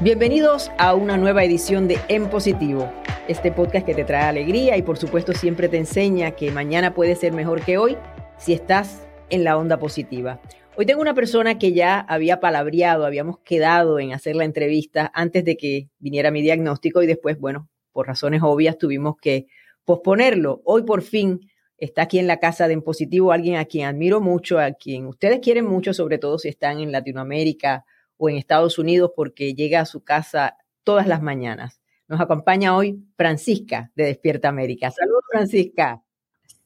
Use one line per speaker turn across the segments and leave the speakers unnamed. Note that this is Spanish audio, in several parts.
Bienvenidos a una nueva edición de En Positivo, este podcast que te trae alegría y por supuesto siempre te enseña que mañana puede ser mejor que hoy si estás en la onda positiva. Hoy tengo una persona que ya había palabreado, habíamos quedado en hacer la entrevista antes de que viniera mi diagnóstico y después, bueno, por razones obvias tuvimos que posponerlo. Hoy por fin está aquí en la casa de En Positivo alguien a quien admiro mucho, a quien ustedes quieren mucho, sobre todo si están en Latinoamérica o en Estados Unidos porque llega a su casa todas las mañanas. Nos acompaña hoy Francisca de Despierta América. Saludos, Francisca.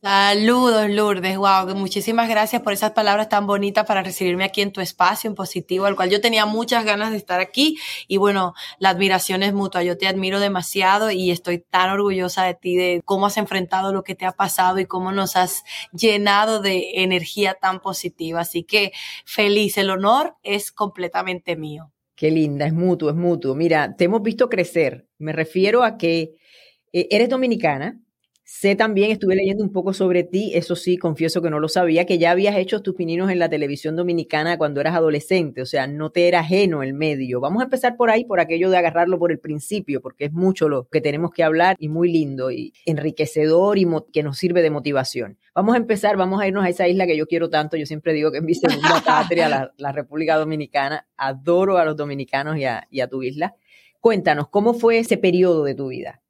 Saludos, Lourdes. Wow, muchísimas gracias por esas palabras tan bonitas para recibirme aquí en tu espacio, en positivo, al cual yo tenía muchas ganas de estar aquí. Y bueno, la admiración es mutua. Yo te admiro demasiado y estoy tan orgullosa de ti, de cómo has enfrentado lo que te ha pasado y cómo nos has llenado de energía tan positiva. Así que feliz, el honor es completamente mío.
Qué linda, es mutuo, es mutuo. Mira, te hemos visto crecer. Me refiero a que eh, eres dominicana, Sé también, estuve leyendo un poco sobre ti, eso sí, confieso que no lo sabía, que ya habías hecho tus pininos en la televisión dominicana cuando eras adolescente, o sea, no te era ajeno el medio. Vamos a empezar por ahí, por aquello de agarrarlo por el principio, porque es mucho lo que tenemos que hablar y muy lindo y enriquecedor y que nos sirve de motivación. Vamos a empezar, vamos a irnos a esa isla que yo quiero tanto, yo siempre digo que es mi segunda patria, la, República Dominicana, adoro a los dominicanos y a, y a tu isla. Cuéntanos, ¿cómo fue ese periodo de tu vida?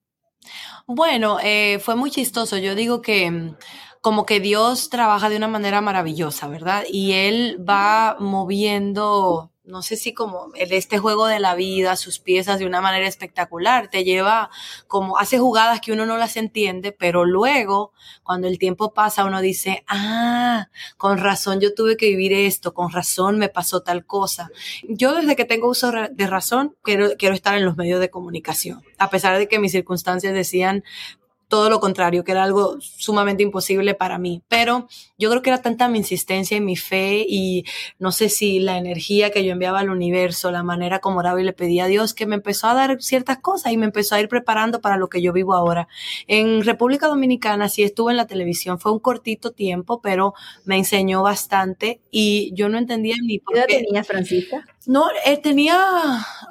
Bueno, eh, fue muy chistoso. Yo digo que como que Dios trabaja de una manera maravillosa, ¿verdad? Y Él va moviendo no sé si como este juego de la vida, sus piezas de una manera espectacular, te lleva como, hace jugadas que uno no las entiende, pero luego, cuando el tiempo pasa, uno dice, ah, con razón yo tuve que vivir esto, con razón me pasó tal cosa. Yo desde que tengo uso de razón, quiero, quiero estar en los medios de comunicación, a pesar de que mis circunstancias decían, todo lo contrario, que era algo sumamente imposible para mí. Pero yo creo que era tanta mi insistencia y mi fe y no sé si la energía que yo enviaba al universo, la manera como oraba y le pedía a Dios, que me empezó a dar ciertas cosas y me empezó a ir preparando para lo que yo vivo ahora. En República Dominicana sí estuve en la televisión, fue un cortito tiempo, pero me enseñó bastante y yo no entendía ni
por qué. ¿Qué edad tenía Francisca?
No, él tenía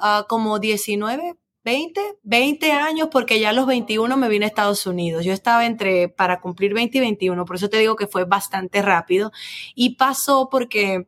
uh, como 19, 20, 20 años porque ya a los 21 me vine a Estados Unidos. Yo estaba entre para cumplir 20 y 21, por eso te digo que fue bastante rápido y pasó porque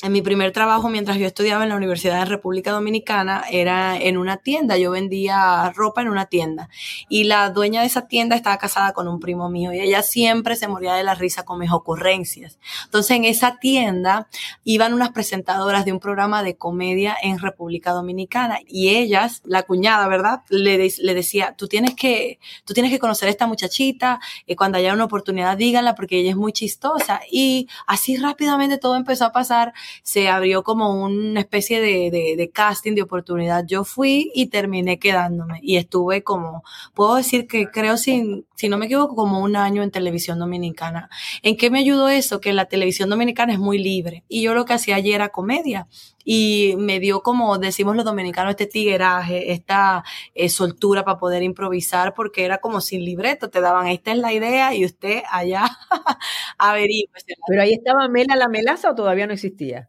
en mi primer trabajo mientras yo estudiaba en la Universidad de República Dominicana era en una tienda, yo vendía ropa en una tienda y la dueña de esa tienda estaba casada con un primo mío y ella siempre se moría de la risa con mis ocurrencias. Entonces en esa tienda iban unas presentadoras de un programa de comedia en República Dominicana y ellas, la cuñada, ¿verdad? Le, decía, tú tienes que, tú tienes que conocer a esta muchachita, y cuando haya una oportunidad díganla porque ella es muy chistosa y así rápidamente todo empezó a pasar se abrió como una especie de, de, casting, de oportunidad. Yo fui y terminé quedándome y estuve como, puedo decir que creo sin, si no me equivoco, como un año en televisión dominicana. ¿En qué me ayudó eso? Que la televisión dominicana es muy libre y yo lo que hacía allí era comedia y me dio como decimos los dominicanos este tigueraje, esta eh, soltura para poder improvisar porque era como sin libreto, te daban esta es la idea y usted allá averigüe.
Pero ahí estaba Mela la melaza o todavía no existía?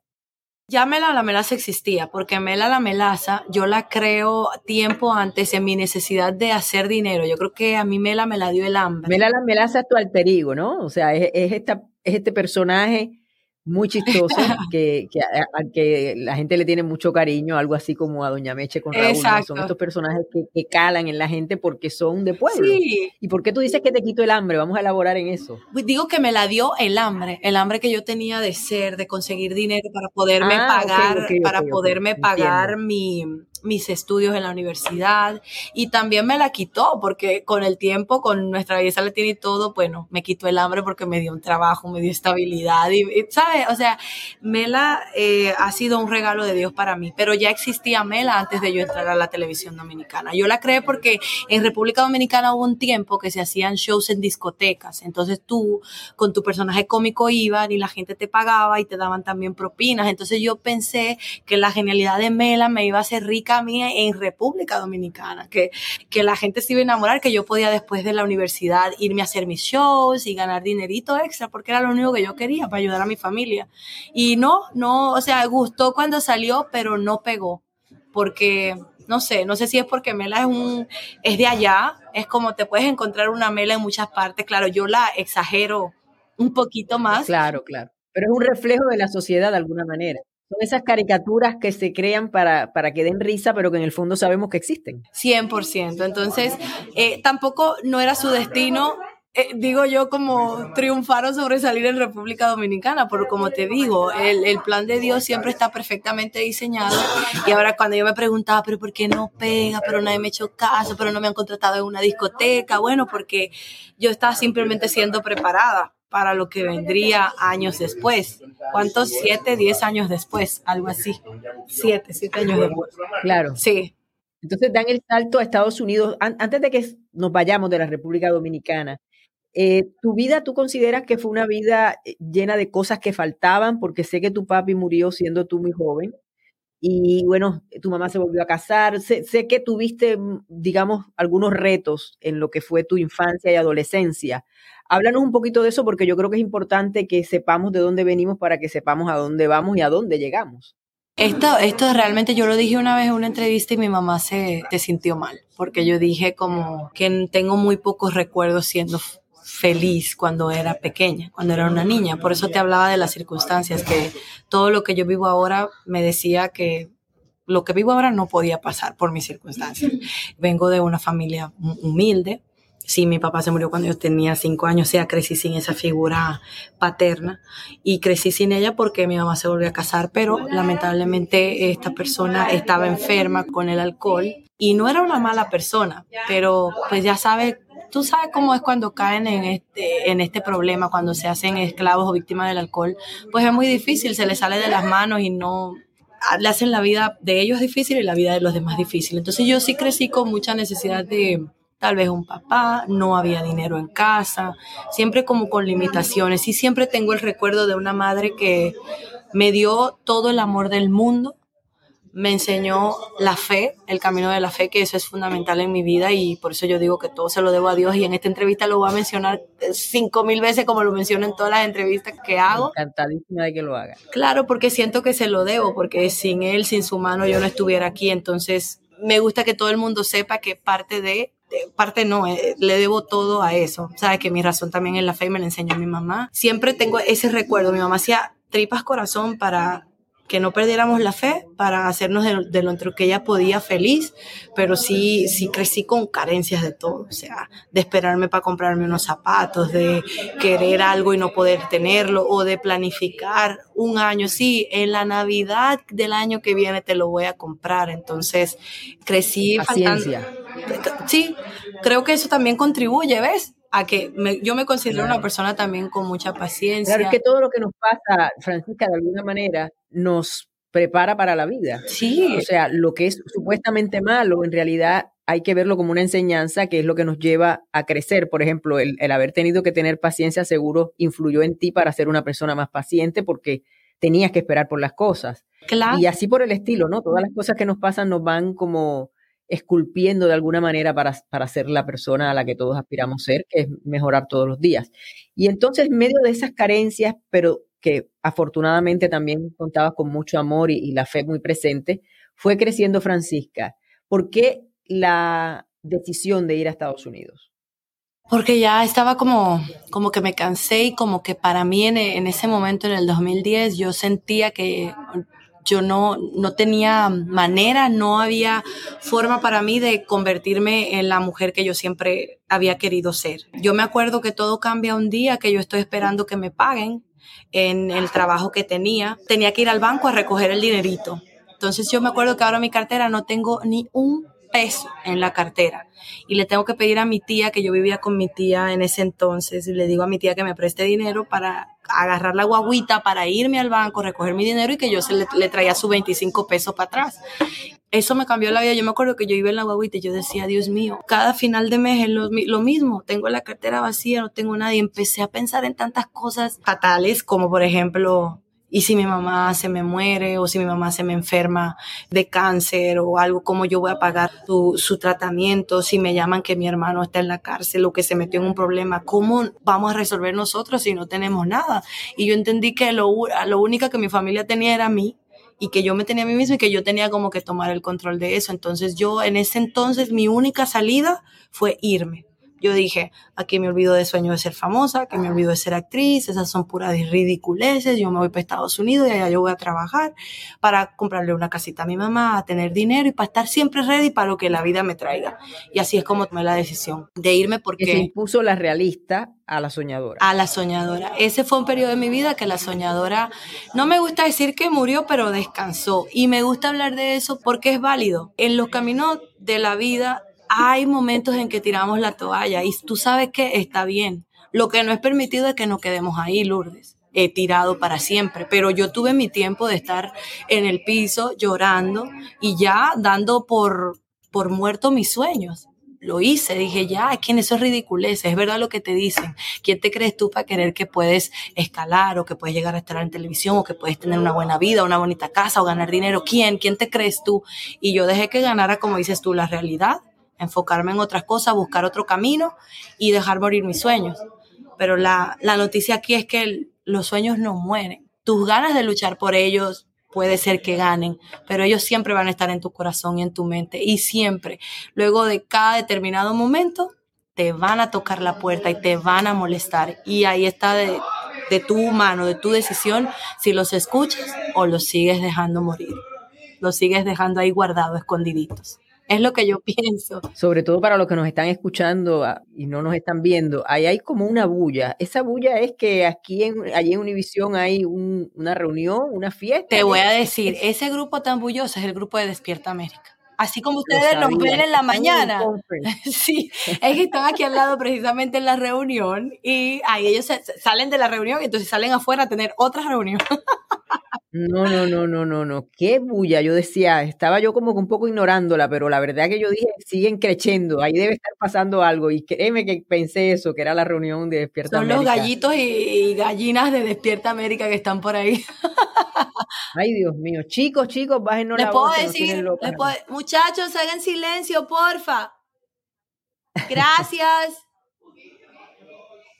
Ya Mela la Melaza existía, porque Mela la Melaza yo la creo tiempo antes en mi necesidad de hacer dinero. Yo creo que a mí Mela me la dio el hambre.
Mela la Melaza es tu alter ego, ¿no? O sea, es, esta, es este personaje muy chistoso, que, que, que, la gente le tiene mucho cariño, algo así como a Doña Meche con Raúl. Son estos personajes que, calan en la gente porque son de pueblo. ¿Y por qué tú dices que te quito el hambre? Vamos a elaborar en eso.
Pues digo que me la dio el hambre, el hambre que yo tenía de ser, de conseguir dinero para poderme ah, pagar, para poderme pagar mi mis estudios en la universidad y también me la quitó porque con el tiempo, con nuestra belleza latina y todo, bueno, me quitó el hambre porque me dio un trabajo, me dio estabilidad y, ¿sabes? O sea, Mela eh, ha sido un regalo de Dios para mí, pero ya existía Mela antes de yo entrar a la televisión dominicana. Yo la creé porque en República Dominicana hubo un tiempo que se hacían shows en discotecas, entonces tú con tu personaje cómico iban y la gente te pagaba y te daban también propinas, entonces yo pensé que la genialidad de Mela me iba a hacer rica a mí en República Dominicana, que, que la gente se iba a enamorar, que yo podía después de la universidad irme a hacer mis shows y ganar dinerito extra, porque era lo único que yo quería para ayudar a mi familia. Y no, no, o sea, gustó cuando salió, pero no pegó porque no sé, no sé si es porque Mela es un es de allá, es como te puedes encontrar una Mela en muchas partes, claro, yo la exagero un poquito más.
Claro, claro, pero es un reflejo de la sociedad de alguna manera. Son esas caricaturas que se crean para, para que den risa, pero que en el fondo sabemos que existen.
100%. Entonces, eh, tampoco no era su destino eh, digo yo, como triunfar o sobresalir en República Dominicana, pero como te digo, el, el, plan de Dios siempre está perfectamente diseñado. Y ahora cuando yo me preguntaba, pero ¿por qué no pega? Pero nadie me ha hecho caso, pero no me han contratado en una discoteca. Bueno, porque yo estaba simplemente siendo preparada para lo que vendría años después. ¿Cuántos? Siete, diez años después, algo así. Siete, siete años después.
Claro.
Sí.
Entonces dan el salto a Estados Unidos. Antes de que nos vayamos de la República Dominicana, eh, ¿Tu vida tú consideras que fue una vida eh, llena de cosas que faltaban? Porque sé que tu papi murió siendo tú muy joven y bueno, tu mamá se volvió a casar. Sé, que tuviste, mm, digamos, algunos retos en lo que fue tu infancia y adolescencia. Háblanos un poquito de eso porque yo creo que es importante que sepamos de dónde venimos para que sepamos a dónde vamos y a dónde llegamos.
Esto, esto realmente yo lo dije una vez en una entrevista y mi mamá se, se sintió mal porque yo dije como que tengo muy pocos recuerdos siendo feliz cuando era pequeña, cuando era una niña. Por eso te hablaba de las circunstancias, que todo lo que yo vivo ahora me decía que lo que vivo ahora no podía pasar por mis circunstancias. Vengo de una familia humilde. Sí, mi papá se murió cuando yo tenía cinco años, o sea, crecí sin esa figura paterna y crecí sin ella porque mi mamá se volvió a casar, pero lamentablemente esta persona estaba enferma con el alcohol y no era una mala persona, pero pues ya sabe tú sabes cómo es cuando caen en este, en este problema, cuando se hacen esclavos o víctimas del alcohol, pues es muy difícil, se les sale de las manos y no le hacen la vida de ellos difícil y la vida de los demás difícil. Entonces yo sí crecí con mucha necesidad de tal vez un papá, no había dinero en casa, siempre como con limitaciones y siempre tengo el recuerdo de una madre que me dio todo el amor del mundo me enseñó la fe, el camino de la fe, que eso es fundamental en mi vida y por eso yo digo que todo se lo debo a Dios y en esta entrevista lo voy a mencionar cinco mil veces como lo menciono en todas las entrevistas que hago.
Encantadísima de que lo haga.
Claro, porque siento que se lo debo, porque sin él, sin su mano, yo no estuviera aquí, entonces me gusta que todo el mundo sepa que parte de parte no, eh, le debo todo a eso. Sabes que mi razón también es la fe me la enseñó mi mamá. Siempre tengo ese recuerdo. Mi mamá hacía tripas corazón para que no perdiéramos la fe para hacernos de, lo que ella podía feliz, pero sí, sí crecí con carencias de todo, o sea, de esperarme para comprarme unos zapatos, de querer algo y no poder tenerlo, o de planificar un año, sí, en la Navidad del año que viene te lo voy a comprar, entonces crecí.
Paciencia.
Sí, creo que eso también contribuye, ¿ves? A que yo me considero una persona también con mucha paciencia.
Claro, es que todo lo que nos pasa, Francisca, de alguna manera nos prepara para la vida.
Sí.
O sea, lo que es supuestamente malo, en realidad hay que verlo como una enseñanza que es lo que nos lleva a crecer. Por ejemplo, el, el haber tenido que tener paciencia seguro influyó en ti para ser una persona más paciente porque tenías que esperar por las cosas.
Claro.
Y así por el estilo, ¿no? Todas las cosas que nos pasan nos van como esculpiendo de alguna manera para, para ser la persona a la que todos aspiramos ser, que es mejorar todos los días. Y entonces, en medio de esas carencias, pero que afortunadamente también contaba con mucho amor y, la fe muy presente, fue creciendo Francisca. ¿Por qué la decisión de ir a Estados Unidos?
Porque ya estaba como, como que me cansé y como que para mí en, en ese momento, en el 2010, yo sentía que yo no, no tenía manera, no había forma para mí de convertirme en la mujer que yo siempre había querido ser. Yo me acuerdo que todo cambia un día, que yo estoy esperando que me paguen en el trabajo que tenía. Tenía que ir al banco a recoger el dinerito. Entonces yo me acuerdo que ahora en mi cartera no tengo ni un peso en la cartera y le tengo que pedir a mi tía, que yo vivía con mi tía en ese entonces, y le digo a mi tía que me preste dinero para agarrar la guaguita, para irme al banco, recoger mi dinero y que yo se le, traía sus 25 pesos para atrás. Eso me cambió la vida. Yo me acuerdo que yo iba en la guaguita y yo decía, Dios mío, cada final de mes es lo, mismo. Tengo la cartera vacía, no tengo nada. Empecé a pensar en tantas cosas fatales como, por ejemplo, y si mi mamá se me muere o si mi mamá se me enferma de cáncer o algo, ¿cómo yo voy a pagar su, tratamiento? Si me llaman que mi hermano está en la cárcel o que se metió en un problema, ¿cómo vamos a resolver nosotros si no tenemos nada? Y yo entendí que lo, lo único que mi familia tenía era mí y que yo me tenía a mí misma y que yo tenía como que tomar el control de eso. Entonces yo en ese entonces mi única salida fue irme. Yo dije, aquí me olvido de sueño de ser famosa, que me olvido de ser actriz, esas son puras ridiculeces, yo me voy para Estados Unidos y allá yo voy a trabajar para comprarle una casita a mi mamá, a tener dinero y para estar siempre ready para lo que la vida me traiga. Y así es como tomé la decisión de irme porque...
se impuso la realista a la soñadora.
A la soñadora. Ese fue un periodo de mi vida que la soñadora, no me gusta decir que murió, pero descansó. Y me gusta hablar de eso porque es válido. En los caminos de la vida hay momentos en que tiramos la toalla y tú sabes que está bien. Lo que no es permitido es que nos quedemos ahí, Lourdes, he tirado para siempre. Pero yo tuve mi tiempo de estar en el piso llorando y ya dando por, por muerto mis sueños. Lo hice, dije, ya, es que eso es ridiculez, es verdad lo que te dicen. ¿Quién te crees tú para querer que puedes escalar o que puedes llegar a estar en televisión o que puedes tener una buena vida, una bonita casa o ganar dinero? ¿Quién? ¿Quién te crees tú? Y yo dejé que ganara, como dices tú, la realidad enfocarme en otras cosas, buscar otro camino y dejar morir mis sueños. Pero la, noticia aquí es que los sueños no mueren. Tus ganas de luchar por ellos puede ser que ganen, pero ellos siempre van a estar en tu corazón y en tu mente. Y siempre, luego de cada determinado momento, te van a tocar la puerta y te van a molestar. Y ahí está de, de tu mano, de tu decisión, si los escuchas o los sigues dejando morir. Los sigues dejando ahí guardados, escondiditos. Es lo que yo pienso.
Sobre todo para los que nos están escuchando ah, y no nos están viendo, ahí hay como una bulla. Esa bulla es que aquí en, allí en Univisión hay una reunión, una fiesta.
Te voy a decir, ese grupo tan bulloso es el grupo de Despierta América. Así como ustedes nos ven en la mañana. sí, es que están aquí al lado precisamente en la reunión y ahí ellos salen de la reunión y entonces salen afuera a tener otra reunión.
No, no, no, no, no, no. Qué bulla. Yo decía, estaba yo como un poco ignorándola, pero la verdad que yo dije, siguen creciendo, ahí debe estar pasando algo. Y créeme que pensé eso, que era la reunión de Despierta
América. Son los gallitos y, gallinas de Despierta América que están por ahí.
Ay, Dios mío. Chicos, chicos, bájenos
la puedo decir, muchachos, hagan silencio, porfa. Gracias.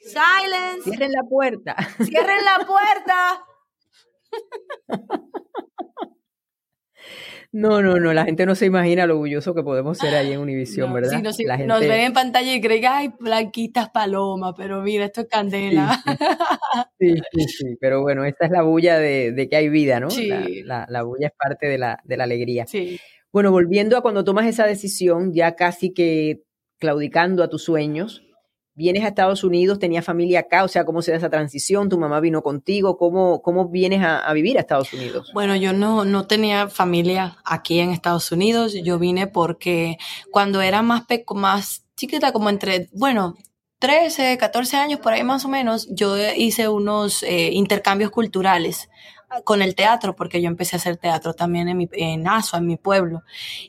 Silence.
Cierren la puerta.
Cierren la puerta.
No, no, no, la gente no se imagina lo orgulloso que podemos ser ahí en Univisión, ¿verdad?
Sí, Nos ven en pantalla y creen que hay blanquitas palomas, pero mira, esto es candela.
Sí, sí, sí, pero bueno, esta es la bulla de, que hay vida, ¿no? La, la, bulla es parte de la, de la alegría.
Sí.
Bueno, volviendo a cuando tomas esa decisión, ya casi que claudicando a tus sueños, vienes a Estados Unidos, tenías familia acá, o sea, ¿cómo se da esa transición? ¿Tu mamá vino contigo? ¿Cómo, cómo vienes a, vivir a Estados Unidos?
Bueno, yo no, no tenía familia aquí en Estados Unidos, yo vine porque cuando era más, más chiquita, como entre, bueno, 13, 14 años por ahí más o menos, yo hice unos eh, intercambios culturales con el teatro, porque yo empecé a hacer teatro también en, mi, en Asua, en mi pueblo.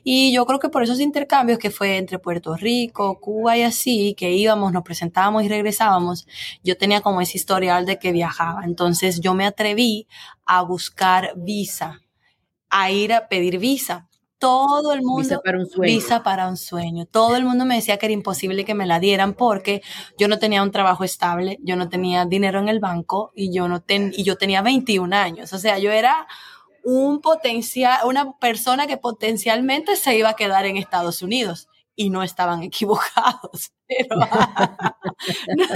Y yo creo que por esos intercambios que fue entre Puerto Rico, Cuba y así, que íbamos, nos presentábamos y regresábamos, yo tenía como ese historial de que viajaba. Entonces yo me atreví a buscar visa, a ir a pedir visa todo el mundo
visa para un sueño.
Visa para un sueño. Todo el mundo me decía que era imposible que me la dieran porque yo no tenía un trabajo estable, yo no tenía dinero en el banco y yo no ten, y yo tenía 21 años. O sea, yo era un potencial, una persona que potencialmente se iba a quedar en Estados Unidos y no estaban equivocados. Pero, no,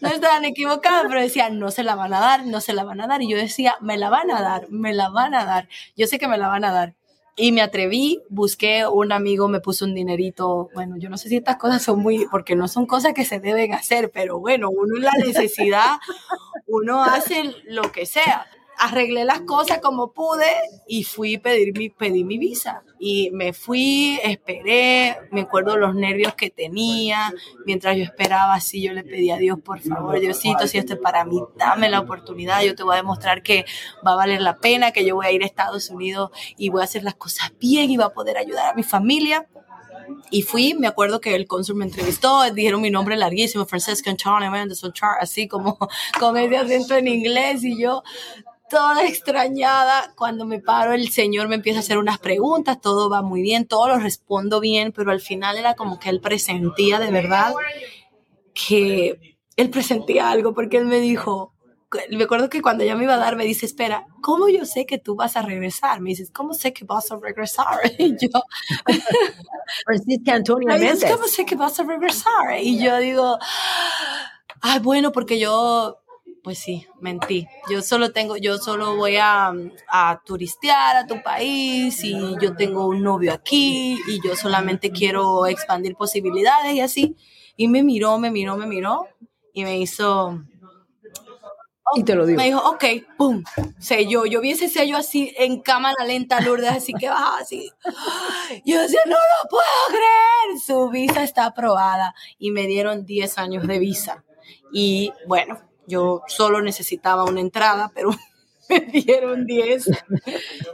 no, estaban equivocados, pero decían, no se la van a dar, no se la van a dar. Y yo decía, me la van a dar, me la van a dar. Yo sé que me la van a dar. Y me atreví, busqué un amigo, me puso un dinerito. Bueno, yo no sé si estas cosas son muy, porque no son cosas que se deben hacer, pero bueno, uno en la necesidad, uno hace lo que sea arreglé las cosas como pude y fui pedir mi, pedí mi visa. Y me fui, esperé, me acuerdo los nervios que tenía. Mientras yo esperaba, así yo le pedí a Dios, por favor, Diosito, si esto es para mí, dame la oportunidad. Yo te voy a demostrar que va a valer la pena, que yo voy a ir a Estados Unidos y voy a hacer las cosas bien y va a poder ayudar a mi familia. Y fui, me acuerdo que el cónsul me entrevistó, dijeron mi nombre larguísimo, Francesca Antonio así como con ese acento en inglés y yo toda extrañada. Cuando me paro, el señor me empieza a hacer unas preguntas, todo va muy bien, todo lo respondo bien, pero al final era como que él presentía de verdad que él presentía algo, porque él me dijo, me acuerdo que cuando ella me iba a dar, me dice, espera, ¿cómo yo sé que tú vas a regresar? Me dices, ¿cómo sé que vas a regresar? Y yo,
Francisca Antonia Méndez.
¿cómo sé que vas a regresar? Y yo digo, ay, bueno, porque yo pues sí, mentí. Yo solo tengo, yo solo voy a, a, turistear a tu país y yo tengo un novio aquí y yo solamente quiero expandir posibilidades y así. Y me miró, me miró, me miró y me hizo...
y te lo digo.
Me dijo, ok, pum, sello. Yo vi ese sello así en cámara lenta, Lourdes, así que baja así. Yo decía, no lo puedo creer. Su visa está aprobada y me dieron 10 años de visa. Y bueno, yo solo necesitaba una entrada, pero me dieron 10.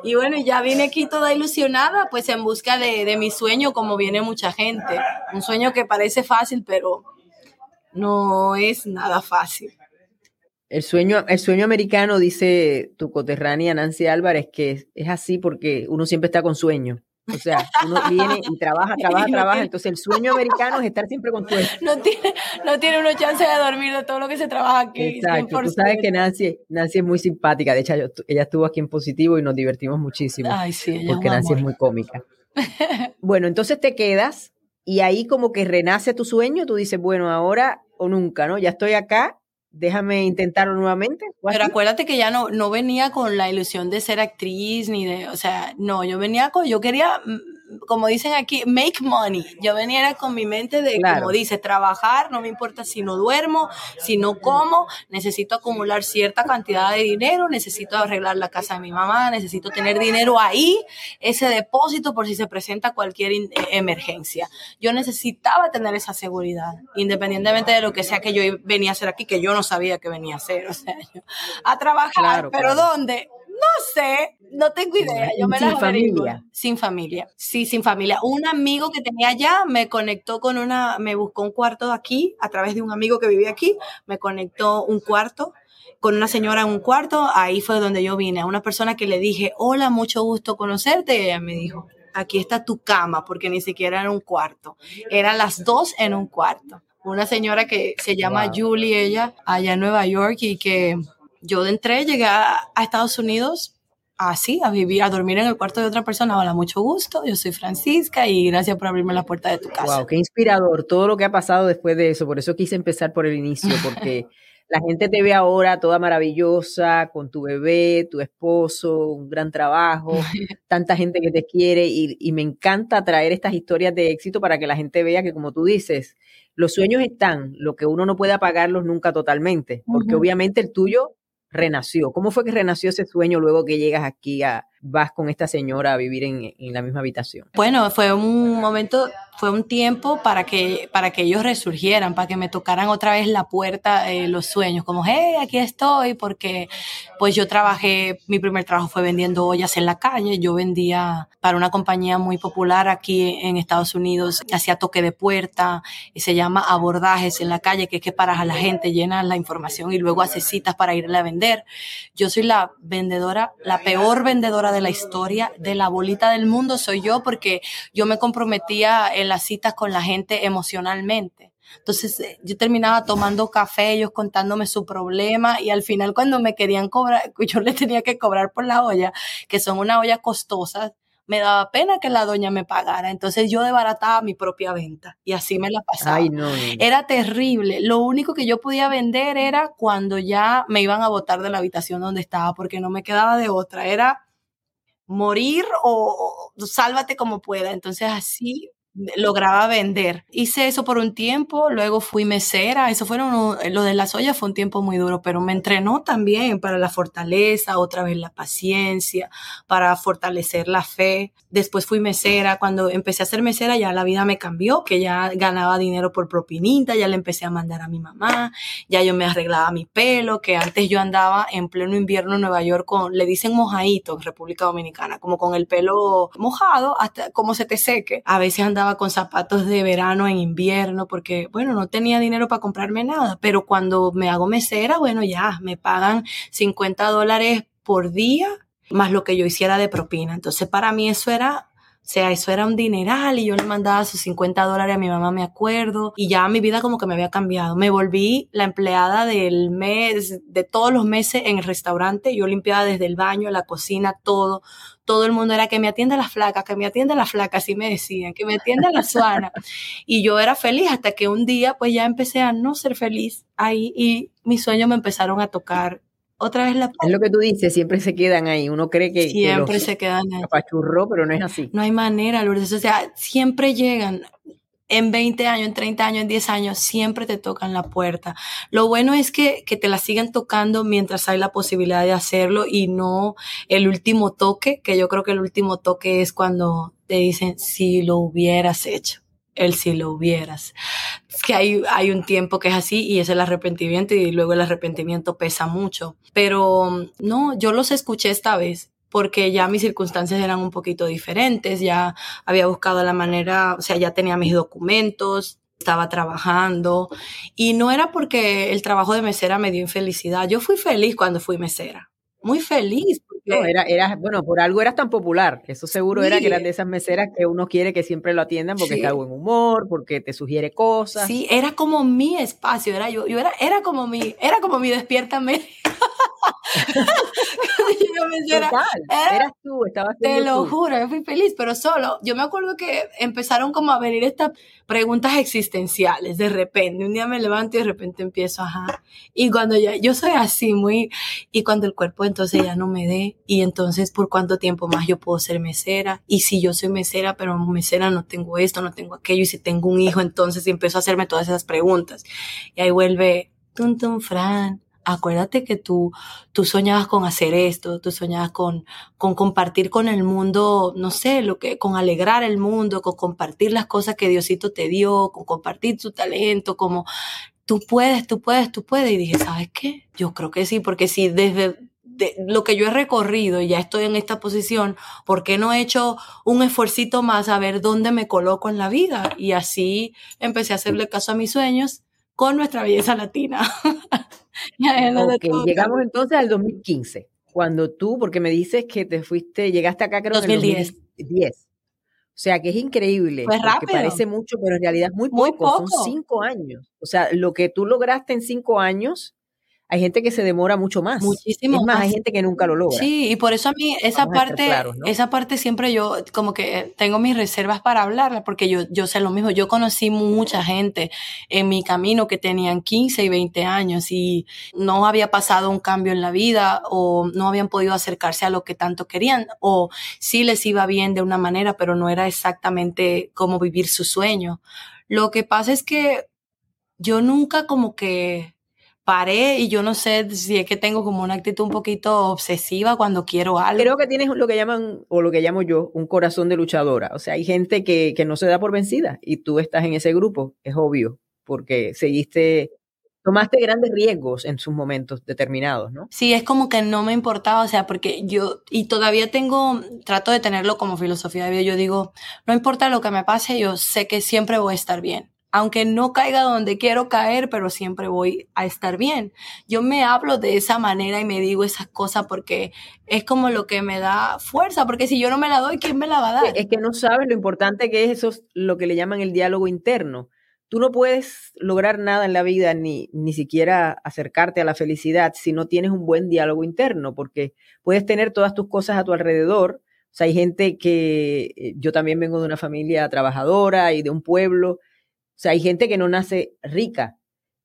Y bueno, ya vine aquí toda ilusionada, pues en busca de, de mi sueño, como viene mucha gente. Un sueño que parece fácil, pero no es nada fácil.
El sueño, el sueño americano, dice tu coterránea Nancy Álvarez, que es así porque uno siempre está con sueño. O sea, uno viene y trabaja, trabaja, trabaja. Entonces, el sueño americano es estar siempre con sueño.
No tiene, no tiene uno chance de dormir de todo lo que se trabaja aquí.
Exacto. Tú sabes que Nancy, Nancy es muy simpática. De hecho, ella estuvo aquí en positivo y nos divertimos muchísimo.
Ay, sí,
Porque Nancy es muy cómica. bueno, entonces te quedas y ahí como que renace tu sueño. Tú dices, bueno, ahora o nunca, ¿no? Ya estoy acá déjame intentarlo nuevamente.
Pero acuérdate que ya no, no venía con la ilusión de ser actriz, ni de, o sea, no, yo venía con, yo quería mm, como dicen aquí, make money. Yo venía con mi mente de, como dice, trabajar, no me importa si no duermo, si no como, necesito acumular cierta cantidad de dinero, necesito arreglar la casa de mi mamá, necesito tener dinero ahí, ese depósito por si se presenta cualquier e, emergencia. Yo necesitaba tener esa seguridad, independientemente de lo que sea que yo venía a hacer aquí, que yo no sabía que venía a hacer, o sea, a trabajar, pero ¿dónde? No sé, no tengo idea. Yo me sin familia. Sin familia. Sí, sin familia. Un amigo que tenía allá me conectó con una, me buscó un cuarto aquí, a través de un amigo que vivía aquí, me conectó un cuarto con una señora en un cuarto, ahí fue donde yo vine, a una persona que le dije, hola, mucho gusto conocerte, y ella me dijo, aquí está tu cama, porque ni siquiera era un cuarto, eran las dos en un cuarto. Una señora que se llama Julie, ella, allá en Nueva York, y que yo entré, llegué a, Estados Unidos así, a vivir, a dormir en el cuarto de otra persona. Hola, mucho gusto. Yo soy Francisca y gracias por abrirme la puerta de tu casa.
Wow, qué inspirador todo lo que ha pasado después de eso. Por eso quise empezar por el inicio, porque la gente te ve ahora toda maravillosa, con tu bebé, tu esposo, un gran trabajo, tanta gente que te quiere y, y me encanta traer estas historias de éxito para que la gente vea que, como tú dices, los sueños están, lo que uno no puede apagarlos nunca totalmente, porque obviamente el tuyo renació. ¿Cómo fue que renació ese sueño luego que llegas aquí a, vas con esta señora a vivir en, en, la misma habitación?
Bueno, fue un momento, fue un tiempo para que, para que ellos resurgieran, para que me tocaran otra vez la puerta eh, los sueños, como, hey, aquí estoy, porque pues yo trabajé, mi primer trabajo fue vendiendo ollas en la calle, yo vendía para una compañía muy popular aquí en Estados Unidos, hacía toque de puerta, y se llama abordajes en la calle, que es que para la gente llena la información y luego hace citas para irle a vender. Yo soy la vendedora, la peor vendedora de la historia, de la bolita del mundo soy yo, porque yo me comprometía en las citas con la gente emocionalmente. Entonces eh, yo terminaba tomando café, ellos contándome su problema y al final cuando me querían cobrar, yo les tenía que cobrar por la olla, que son una olla costosa, me daba pena que la doña me pagara. Entonces yo desbarataba mi propia venta y así me la pasaba. Era terrible. Lo único que yo podía vender era cuando ya me iban a botar de la habitación donde estaba porque no me quedaba de otra. Era morir o, sálvate como pueda. Entonces así lograba vender. Hice eso por un tiempo, luego fui mesera, eso fueron, lo de las ollas fue un tiempo muy duro, pero me entrenó también para la fortaleza, otra vez la paciencia, para fortalecer la fe. Después fui mesera, cuando empecé a ser mesera ya la vida me cambió, que ya ganaba dinero por propinita, ya le empecé a mandar a mi mamá, ya yo me arreglaba mi pelo, que antes yo andaba en pleno invierno en Nueva York con, le dicen mojadito, República Dominicana, como con el pelo mojado hasta como se te seque. A veces andaba con zapatos de verano en invierno porque, bueno, no tenía dinero para comprarme nada, pero cuando me hago mesera, bueno, ya me pagan 50 dólares por día más lo que yo hiciera de propina. Entonces, para mí eso era O sea, eso era un dineral y yo le mandaba sus 50 dólares a mi mamá, me acuerdo. Y ya mi vida como que me había cambiado. Me volví la empleada del mes, de todos los meses en el restaurante. Yo limpiaba desde el baño, la cocina, todo. Todo el mundo era que me atienda la flaca, que me atienda la flaca, así me decían, que me atienda la suana. y yo era feliz hasta que un día pues ya empecé a no ser feliz ahí y mis sueños me empezaron a tocar otra vez la
Es lo que tú dices, siempre se quedan ahí. Uno cree que.
Siempre se quedan ahí.
Apachurró, pero no es así.
No hay manera, Lourdes. O sea, siempre llegan. En 20 años, en 30 años, en 10 años, siempre te tocan la puerta. Lo bueno es que, que te la sigan tocando mientras hay la posibilidad de hacerlo y no el último toque, que yo creo que el último toque es cuando te dicen si lo hubieras hecho el si lo hubieras. Es que hay, hay un tiempo que es así y es el arrepentimiento y luego el arrepentimiento pesa mucho. Pero no, yo los escuché esta vez porque ya mis circunstancias eran un poquito diferentes, ya había buscado la manera, o sea, ya tenía mis documentos, estaba trabajando y no era porque el trabajo de mesera me dio infelicidad, yo fui feliz cuando fui mesera, muy feliz.
No, era, era, bueno, por algo eras tan popular. Eso seguro era que eras de esas meseras que uno quiere que siempre lo atiendan porque está buen humor, porque te sugiere cosas.
Sí, era como mi espacio, era yo, yo era, era como mi, era como mi despiértame.
era, eras tú, estabas
Te lo juro, yo fui feliz, pero solo, yo me acuerdo que empezaron como a venir estas preguntas existenciales de repente. Un día me levanto y de repente empiezo, ajá. Y cuando ya, yo soy así, muy, y cuando el cuerpo entonces ya no me dé, y entonces por cuánto tiempo más yo puedo ser mesera, y si yo soy mesera, pero mesera no tengo esto, no tengo aquello, y si tengo un hijo, entonces y empiezo a hacerme todas esas preguntas. Y ahí vuelve, tum, tum, Fran, acuérdate que tú, tú soñabas con hacer esto, tú soñabas con, con compartir con el mundo, no sé, lo que, con alegrar el mundo, con compartir las cosas que Diosito te dio, con compartir tu talento, como tú puedes, tú puedes, tú puedes. Y dije, ¿sabes qué? Yo creo que sí, porque si desde lo que yo he recorrido y ya estoy en esta posición, ¿por qué no he hecho un esfuercito más a ver dónde me coloco en la vida? Y así empecé a hacerle caso a mis sueños con nuestra belleza latina.
okay, llegamos entonces al 2015, cuando tú, porque me dices que te fuiste, llegaste acá creo
2010.
en 2010. O sea, que es increíble.
Pues rápido.
parece mucho, pero en realidad es muy,
muy
poco. Son cinco años. O sea, lo que tú lograste en cinco años hay gente que se demora mucho más.
Muchísimo
es más, hay gente que nunca lo logra.
Sí, y por eso a mí esa parte, esa parte siempre yo como que tengo mis reservas para hablarla, porque yo, yo sé lo mismo. Yo conocí mucha gente en mi camino que tenían 15 y 20 años y no había pasado un cambio en la vida o no habían podido acercarse a lo que tanto querían o sí les iba bien de una manera, pero no era exactamente como vivir su sueño. Lo que pasa es que yo nunca como que paré y yo no sé si es que tengo como una actitud un poquito obsesiva cuando quiero algo.
Creo que tienes lo que llaman, o lo que llamo yo, un corazón de luchadora. O sea, hay gente que, que no se da por vencida y tú estás en ese grupo, es obvio, porque seguiste tomaste grandes riesgos en sus momentos determinados, ¿no?
Sí, es como que no me importaba, o sea, porque yo, y todavía tengo, trato de tenerlo como filosofía de vida, yo digo, no importa lo que me pase, yo sé que siempre voy a estar bien aunque no caiga donde quiero caer, pero siempre voy a estar bien. Yo me hablo de esa manera y me digo esas cosas porque es como lo que me da fuerza, porque si yo no me la doy, ¿quién me la va a dar?
Es que no sabes lo importante que es eso, lo que le llaman el diálogo interno. Tú no puedes lograr nada en la vida, ni, ni siquiera acercarte a la felicidad, si no tienes un buen diálogo interno, porque puedes tener todas tus cosas a tu alrededor. O sea, hay gente que, eh, yo también vengo de una familia trabajadora y de un pueblo, o sea, hay gente que no nace rica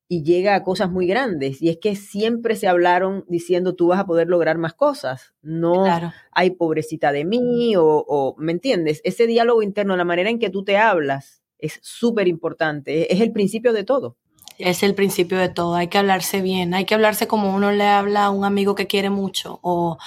y llega a cosas muy grandes. Y es que siempre se hablaron diciendo tú vas a poder lograr más cosas. No hay pobrecita de mí o, o, ¿me entiendes? Ese diálogo interno, la manera en que tú te hablas es súper importante. Es el principio de todo.
Es el principio de todo, hay que hablarse bien, hay que hablarse como uno le habla a un amigo que quiere mucho, o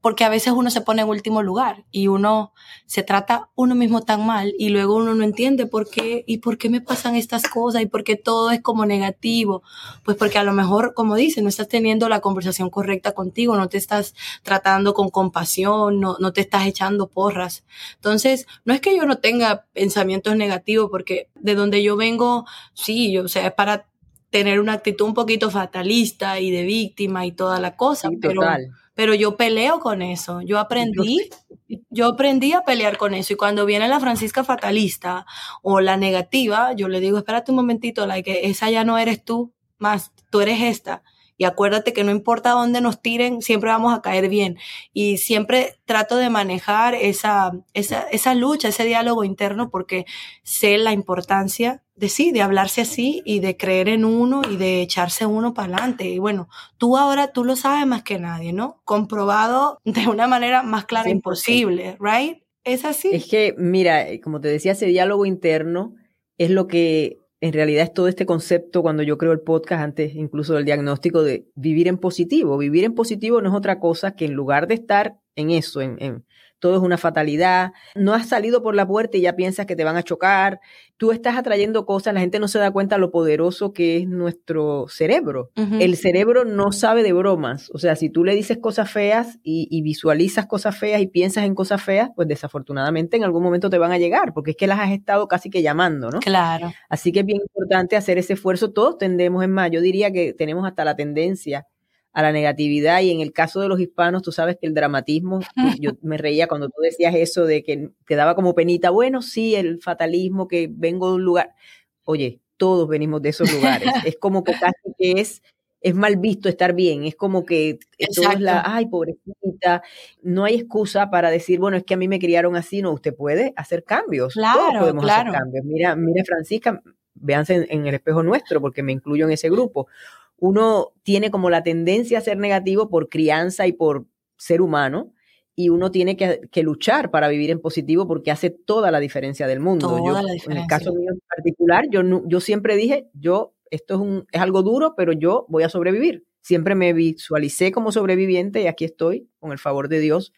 porque a veces uno se pone en último lugar y uno se trata uno mismo tan mal y luego uno no entiende por qué y por qué me pasan estas cosas y por qué todo es como negativo. Pues porque a lo mejor, como dice, no estás teniendo la conversación correcta contigo, no te estás tratando con compasión, no, no te estás echando porras. Entonces, no es que yo no tenga pensamientos negativos, porque de donde yo vengo, sí, yo, o sea, es para tener una actitud un poquito fatalista y de víctima y toda la cosa, pero, pero yo peleo con eso. Yo aprendí, yo aprendí a pelear con eso. Y cuando viene la Francisca fatalista o la negativa, yo le digo, espérate un momentito, la que esa ya no eres tú, más tú eres esta. Y acuérdate que no importa dónde nos tiren, siempre vamos a caer bien. Y siempre trato de manejar esa, esa, esa lucha, ese diálogo interno, porque sé la importancia de sí, de hablarse así y de creer en uno y de echarse uno para adelante. Y bueno, tú ahora tú lo sabes más que nadie, ¿no? Comprobado de una manera más clara imposible, ¿right? Es así.
Es que, mira, como te decía, ese diálogo interno es lo que en realidad es todo este concepto cuando yo creo el podcast, antes incluso del diagnóstico de vivir en positivo. Vivir en positivo no es otra cosa que en lugar de estar en eso, en, en todo es una fatalidad, no has salido por la puerta y ya piensas que te van a chocar, tú estás atrayendo cosas, la gente no se da cuenta lo poderoso que es nuestro cerebro. El cerebro no sabe de bromas, o sea, si tú le dices cosas feas y, visualizas cosas feas y piensas en cosas feas, pues desafortunadamente en algún momento te van a llegar, porque es que las has estado casi que llamando, ¿no?
Claro.
Así que es bien importante hacer ese esfuerzo, todos tendemos, en más, yo diría que tenemos hasta la tendencia a la negatividad y en el caso de los hispanos, tú sabes que el dramatismo, yo me reía cuando tú decías eso de que te daba como penita, bueno, sí, el fatalismo, que vengo de un lugar, oye, todos venimos de esos lugares, es como que casi que es, es mal visto estar bien, es como que todo es la, ay, pobrecita, no hay excusa para decir, bueno, es que a mí me criaron así, no, usted puede hacer cambios,
claro,
todos podemos
claro.
hacer cambios. Mira, mira Francisca, véanse en el espejo nuestro, porque me incluyo en ese grupo uno tiene como la tendencia a ser negativo por crianza y por ser humano, y uno tiene que, luchar para vivir en positivo porque hace toda la diferencia del mundo. En el caso mío en particular, yo, yo siempre dije, yo, esto es, un, es algo duro, pero yo voy a sobrevivir. Siempre me visualicé como sobreviviente y aquí estoy, con el favor de Dios,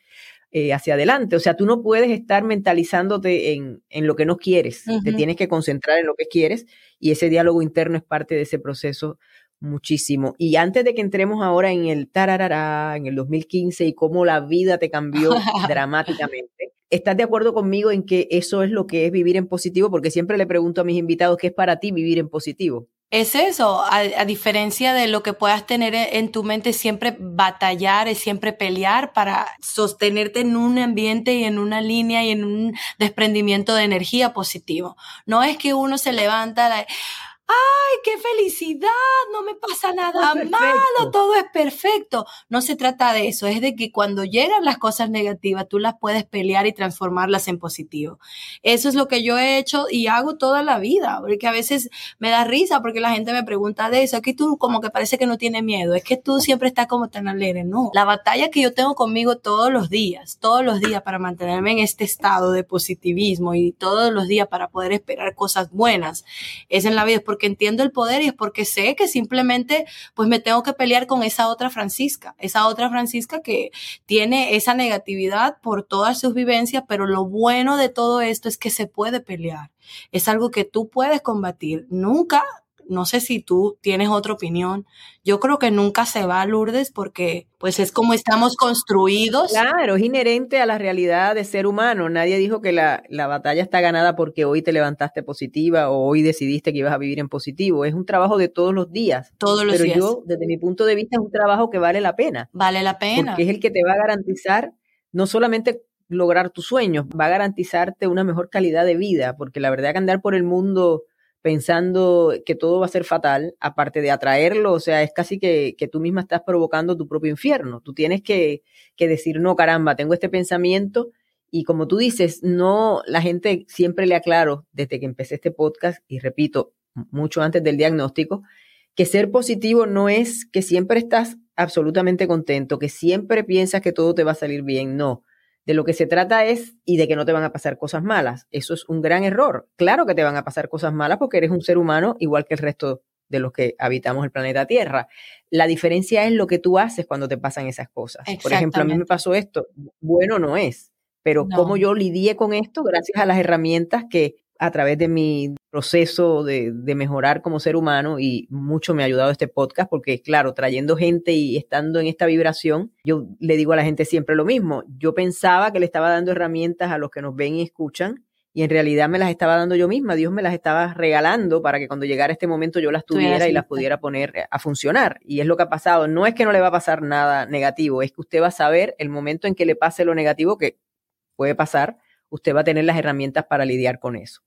eh, hacia adelante. O sea, tú no puedes estar mentalizándote en, en lo que no quieres, te tienes que concentrar en lo que quieres y ese diálogo interno es parte de ese proceso muchísimo. Y antes de que entremos ahora en el tararara, en el 2015 y cómo la vida te cambió dramáticamente, ¿estás de acuerdo conmigo en que eso es lo que es vivir en positivo? Porque siempre le pregunto a mis invitados, ¿qué es para ti vivir en positivo?
Es eso, a, diferencia de lo que puedas tener en tu mente, siempre batallar, es siempre pelear para sostenerte en un ambiente y en una línea y en un desprendimiento de energía positivo. No es que uno se levanta, la, ¡ay, qué felicidad! No me pasa nada malo, todo es perfecto. No se trata de eso, es de que cuando llegan las cosas negativas, tú las puedes pelear y transformarlas en positivo. Eso es lo que yo he hecho y hago toda la vida, porque a veces me da risa porque la gente me pregunta de eso, aquí tú como que parece que no tienes miedo, es que tú siempre estás como tan alegre, no. La batalla que yo tengo conmigo todos los días, todos los días para mantenerme en este estado de positivismo y todos los días para poder esperar cosas buenas, es en la vida porque entiendo el poder y es porque sé que simplemente pues me tengo que pelear con esa otra Francisca, esa otra Francisca que tiene esa negatividad por todas sus vivencias, pero lo bueno de todo esto es que se puede pelear. Es algo que tú puedes combatir. Nunca no sé si tú tienes otra opinión. Yo creo que nunca se va a Lourdes porque pues es como estamos construidos.
Claro, es inherente a la realidad de ser humano. Nadie dijo que la, la batalla está ganada porque hoy te levantaste positiva o hoy decidiste que ibas a vivir en positivo. Es un trabajo de todos los días.
Todos los
Pero
días.
yo, desde mi punto de vista, es un trabajo que vale la pena.
Vale la pena.
Porque es el que te va a garantizar no solamente lograr tus sueños, va a garantizarte una mejor calidad de vida, porque la verdad que andar por el mundo pensando que todo va a ser fatal, aparte de atraerlo, o sea, es casi que, que tú misma estás provocando tu propio infierno. Tú tienes que, que, decir, no, caramba, tengo este pensamiento y como tú dices, no, la gente siempre le aclaro desde que empecé este podcast y repito, mucho antes del diagnóstico, que ser positivo no es que siempre estás absolutamente contento, que siempre piensas que todo te va a salir bien, no de lo que se trata es y de que no te van a pasar cosas malas. Eso es un gran error. Claro que te van a pasar cosas malas porque eres un ser humano igual que el resto de los que habitamos el planeta Tierra. La diferencia es lo que tú haces cuando te pasan esas cosas. Por ejemplo, a mí me pasó esto. Bueno no es, pero no. cómo yo lidié con esto gracias a las herramientas que a través de mi proceso de, de, mejorar como ser humano y mucho me ha ayudado este podcast porque, claro, trayendo gente y estando en esta vibración, yo le digo a la gente siempre lo mismo. Yo pensaba que le estaba dando herramientas a los que nos ven y escuchan y en realidad me las estaba dando yo misma, Dios me las estaba regalando para que cuando llegara este momento yo las tuviera y las pudiera poner a funcionar. Y es lo que ha pasado. No es que no le va a pasar nada negativo, es que usted va a saber el momento en que le pase lo negativo, que puede pasar, usted va a tener las herramientas para lidiar con eso.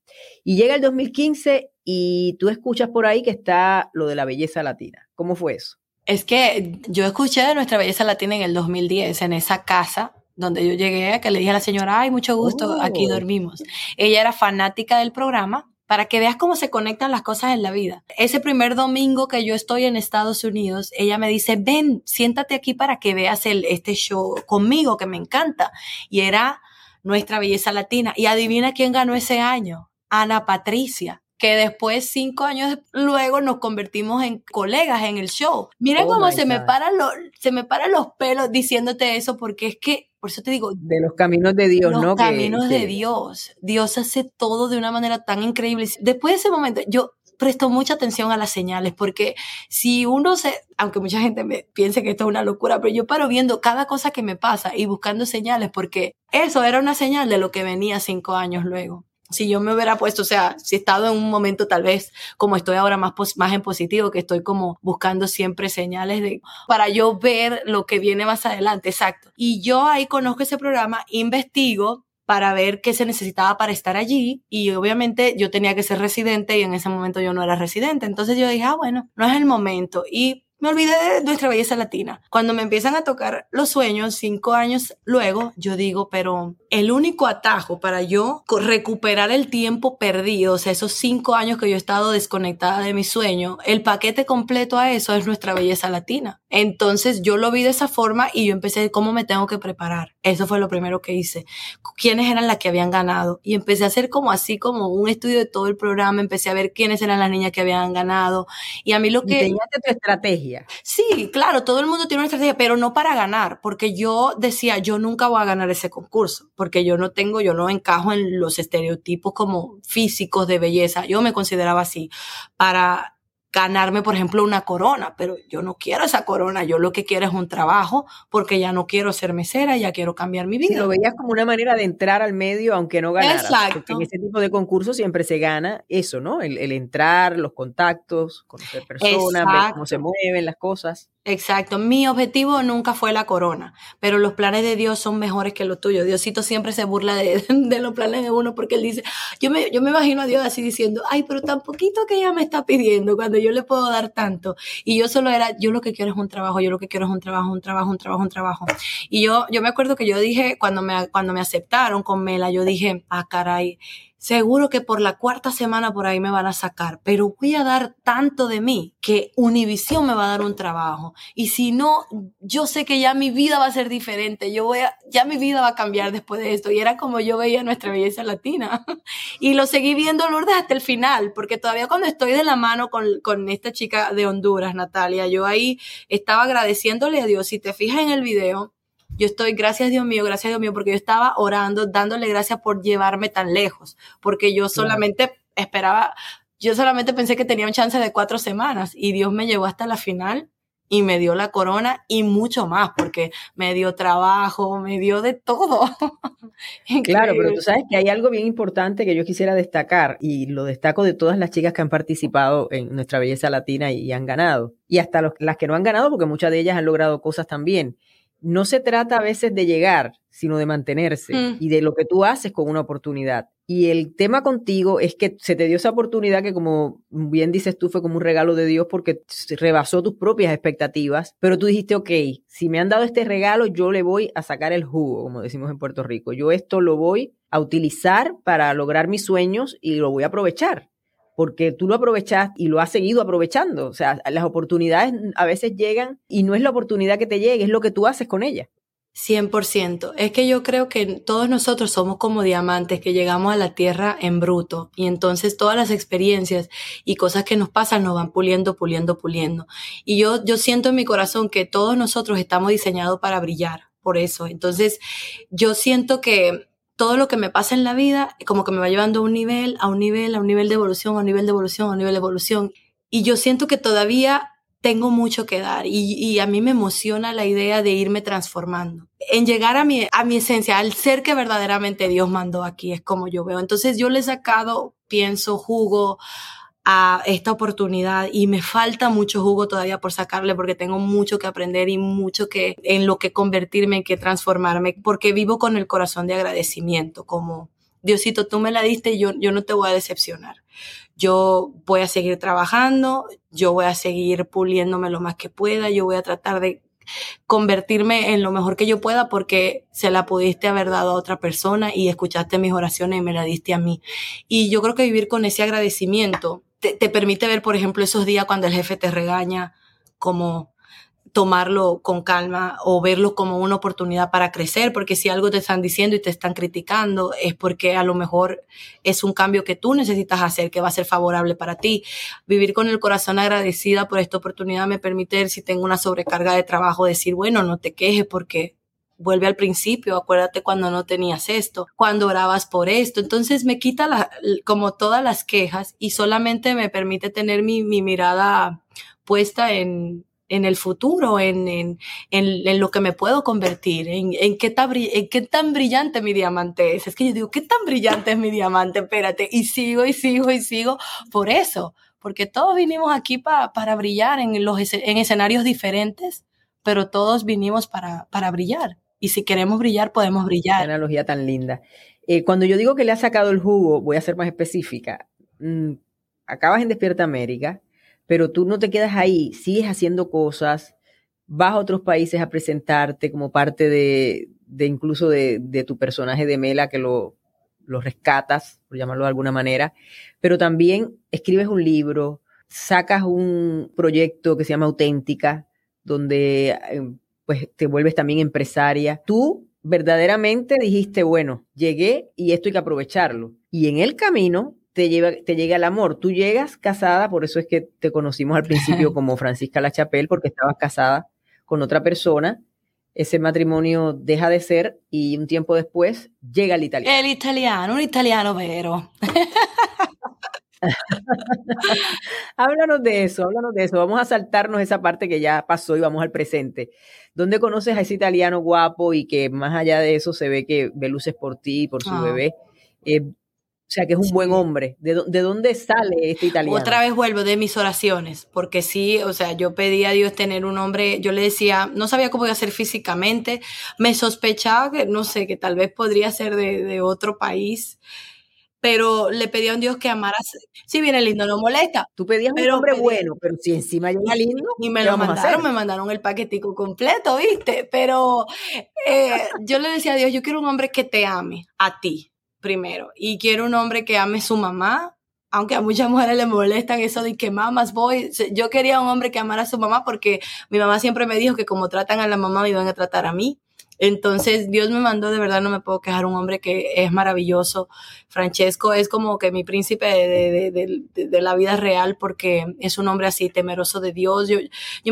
Y llega el 2015 y tú escuchas por ahí que está lo de la belleza latina. ¿Cómo fue eso?
Es que yo escuché de nuestra belleza latina en el 2010, en esa casa donde yo llegué, que le dije a la señora, ay, mucho gusto, aquí oh. dormimos. Ella era fanática del programa para que veas cómo se conectan las cosas en la vida. Ese primer domingo que yo estoy en Estados Unidos, ella me dice, ven, siéntate aquí para que veas el, este show conmigo, que me encanta. Y era nuestra belleza latina. Y adivina quién ganó ese año. Ana Patricia que después, cinco años luego, nos convertimos en colegas en el show. Mira oh cómo se me, paran los, se me paran los pelos diciéndote eso, porque es que, por eso te digo...
De los caminos de Dios,
los
¿no?
Los caminos de Dios. Dios hace todo de una manera tan increíble. Después de ese momento, yo presto mucha atención a las señales, porque si uno se, aunque mucha gente me piense que esto es una locura, pero yo paro viendo cada cosa que me pasa y buscando señales, porque eso era una señal de lo que venía cinco años luego si yo me hubiera puesto, o sea, si he estado en un momento tal vez como estoy ahora más, más en positivo, que estoy como buscando siempre señales de, para yo ver lo que viene más adelante, exacto. Y yo ahí conozco ese programa, investigo para ver qué se necesitaba para estar allí y obviamente yo tenía que ser residente y en ese momento yo no era residente. Entonces yo dije, ah, bueno, no es el momento. Y me olvidé de nuestra belleza latina. Cuando me empiezan a tocar los sueños, cinco años luego, yo digo, pero el único atajo para yo recuperar el tiempo perdido, o sea, esos cinco años que yo he estado desconectada de mi sueño, el paquete completo a eso es nuestra belleza latina. Entonces yo lo vi de esa forma y yo empecé, ¿cómo me tengo que preparar? Eso fue lo primero que hice. ¿Quiénes eran las que habían ganado? Y empecé a hacer como así, como un estudio de todo el programa, empecé a ver quiénes eran las niñas que habían ganado. Y a mí lo que...
Y tu estrategia
Sí, claro, todo el mundo tiene una estrategia, pero no para ganar, porque yo decía, yo nunca voy a ganar ese concurso, porque yo no tengo, yo no encajo en los estereotipos como físicos de belleza. Yo me consideraba así. Para ganarme, por ejemplo, una corona, pero yo no quiero esa corona, yo lo que quiero es un trabajo porque ya no quiero ser mesera, ya quiero cambiar mi vida.
lo veías como una manera de entrar al medio aunque no ganara. Exacto. Porque en ese tipo de concursos siempre se gana eso, ¿no? El, el entrar, los contactos, conocer personas, ver cómo se mueven las cosas.
Exacto. Mi objetivo nunca fue la corona, pero los planes de Dios son mejores que los tuyos. Diosito siempre se burla de, los planes de uno porque él dice, yo me, yo me imagino a Dios así diciendo, ay, pero tan poquito que ella me está pidiendo cuando yo le puedo dar tanto. Y yo solo era, yo lo que quiero es un trabajo, yo lo que quiero es un trabajo, un trabajo, un trabajo, un trabajo. Y yo, yo me acuerdo que yo dije, cuando me, cuando me aceptaron con Mela, yo dije, ah, caray, seguro que por la cuarta semana por ahí me van a sacar, pero voy a dar tanto de mí que Univision me va a dar un trabajo. Y si no, yo sé que ya mi vida va a ser diferente, yo voy a, ya mi vida va a cambiar después de esto. Y era como yo veía nuestra belleza latina. y lo seguí viendo Lourdes hasta el final, porque todavía cuando estoy de la mano con, con esta chica de Honduras, Natalia, yo ahí estaba agradeciéndole a Dios. Si te fijas en el video, yo estoy, gracias Dios mío, gracias Dios mío, porque yo estaba orando, dándole gracias por llevarme tan lejos, porque yo solamente esperaba, yo solamente pensé que tenía un chance de cuatro semanas y Dios me llevó hasta la final y me dio la corona y mucho más, porque me dio trabajo, me dio de todo.
claro, pero tú sabes que hay algo bien importante que yo quisiera destacar y lo destaco de todas las chicas que han participado en nuestra belleza latina y, han ganado, y hasta las que no han ganado, porque muchas de ellas han logrado cosas también no se trata a veces de llegar, sino de mantenerse mm. y de lo que tú haces con una oportunidad. Y el tema contigo es que se te dio esa oportunidad que, como bien dices tú, fue como un regalo de Dios porque rebasó tus propias expectativas, pero tú dijiste, ok, si me han dado este regalo, yo le voy a sacar el jugo, como decimos en Puerto Rico. Yo esto lo voy a utilizar para lograr mis sueños y lo voy a aprovechar porque tú lo aprovechas y lo has seguido aprovechando. O sea, las oportunidades a veces llegan y no es la oportunidad que te llegue, es lo que tú haces con ella.
100%. Es que yo creo que todos nosotros somos como diamantes que llegamos a la tierra en bruto y entonces todas las experiencias y cosas que nos pasan nos van puliendo, puliendo, puliendo. Y yo, yo siento en mi corazón que todos nosotros estamos diseñados para brillar por eso. Entonces, yo siento que todo lo que me pasa en la vida como que me va llevando a un nivel, a un nivel, a un nivel de evolución, a un nivel de evolución, a un nivel de evolución. Y yo siento que todavía tengo mucho que dar y, a mí me emociona la idea de irme transformando. En llegar a mi, a mi esencia, al ser que verdaderamente Dios mandó aquí, es como yo veo. Entonces yo le he sacado, pienso, jugo a esta oportunidad y me falta mucho jugo todavía por sacarle porque tengo mucho que aprender y mucho que en lo que convertirme, en que transformarme, porque vivo con el corazón de agradecimiento, como Diosito, tú me la diste yo, yo no te voy a decepcionar yo voy a seguir trabajando, yo voy a seguir puliéndome lo más que pueda, yo voy a tratar de convertirme en lo mejor que yo pueda porque se la pudiste haber dado a otra persona y escuchaste mis oraciones y me la diste a mí. Y yo creo que vivir con ese agradecimiento te, te permite ver, por ejemplo, esos días cuando el jefe te regaña como tomarlo con calma o verlo como una oportunidad para crecer, porque si algo te están diciendo y te están criticando es porque a lo mejor es un cambio que tú necesitas hacer que va a ser favorable para ti. Vivir con el corazón agradecida por esta oportunidad me permite, si tengo una sobrecarga de trabajo, decir, bueno, no te quejes porque vuelve al principio, acuérdate cuando no tenías esto, cuando orabas por esto. Entonces me quita la, como todas las quejas y solamente me permite tener mi, mi mirada puesta en, en el futuro, en, en, en, lo que me puedo convertir, en, en, qué tan, en qué tan brillante mi diamante es. Es que yo digo, ¿qué tan brillante es mi diamante? Espérate, y sigo y sigo y sigo por eso, porque todos vinimos aquí para brillar en, los, en escenarios diferentes, pero todos vinimos para, para brillar. Y si queremos brillar, podemos brillar.
Qué analogía tan linda. Eh, cuando yo digo que le ha sacado el jugo, voy a ser más específica. Mm, acabas en Despierta América, pero tú no te quedas ahí, sigues haciendo cosas, vas a otros países a presentarte como parte de, de incluso de, de, tu personaje de Mela, que lo, lo rescatas, por llamarlo de alguna manera, pero también escribes un libro, sacas un proyecto que se llama Auténtica, donde eh, pues te vuelves también empresaria. Tú verdaderamente dijiste, bueno, llegué y esto hay que aprovecharlo. Y en el camino te, lleva, te llega el amor. Tú llegas casada, por eso es que te conocimos al principio como Francisca La Chapelle, porque estabas casada con otra persona. Ese matrimonio deja de ser y un tiempo después llega el italiano.
El italiano, un italiano vero.
háblanos de eso, háblanos de eso. Vamos a saltarnos esa parte que ya pasó y vamos al presente. ¿Dónde conoces a ese italiano guapo y que más allá de eso se ve que ve luces por ti y por su ah. bebé? Eh, o sea, que es un buen hombre. ¿De, ¿De, dónde sale este italiano?
Otra vez vuelvo de mis oraciones, porque sí, o sea, yo pedí a Dios tener un hombre, yo le decía, no sabía cómo iba a ser físicamente, me sospechaba que, no sé, que tal vez podría ser de, de otro país, pero le pedí a un Dios que amara. Si viene lindo, no molesta.
Tú pedías un hombre bueno, pero si encima llega lindo.
Y me lo mandaron, me mandaron el paquetico completo, ¿viste? Pero eh, yo le decía a Dios, yo quiero un hombre que te ame a ti primero. Y quiero un hombre que ame su mamá, aunque a muchas mujeres les molestan eso de que mamás voy. Yo quería un hombre que amara a su mamá porque mi mamá siempre me dijo que como tratan a la mamá me iban a tratar a mí. Entonces, Dios me mandó, de verdad no me puedo quejar, un hombre que es maravilloso. Francesco es como que mi príncipe de, de, la vida real porque es un hombre así temeroso de Dios. Yo,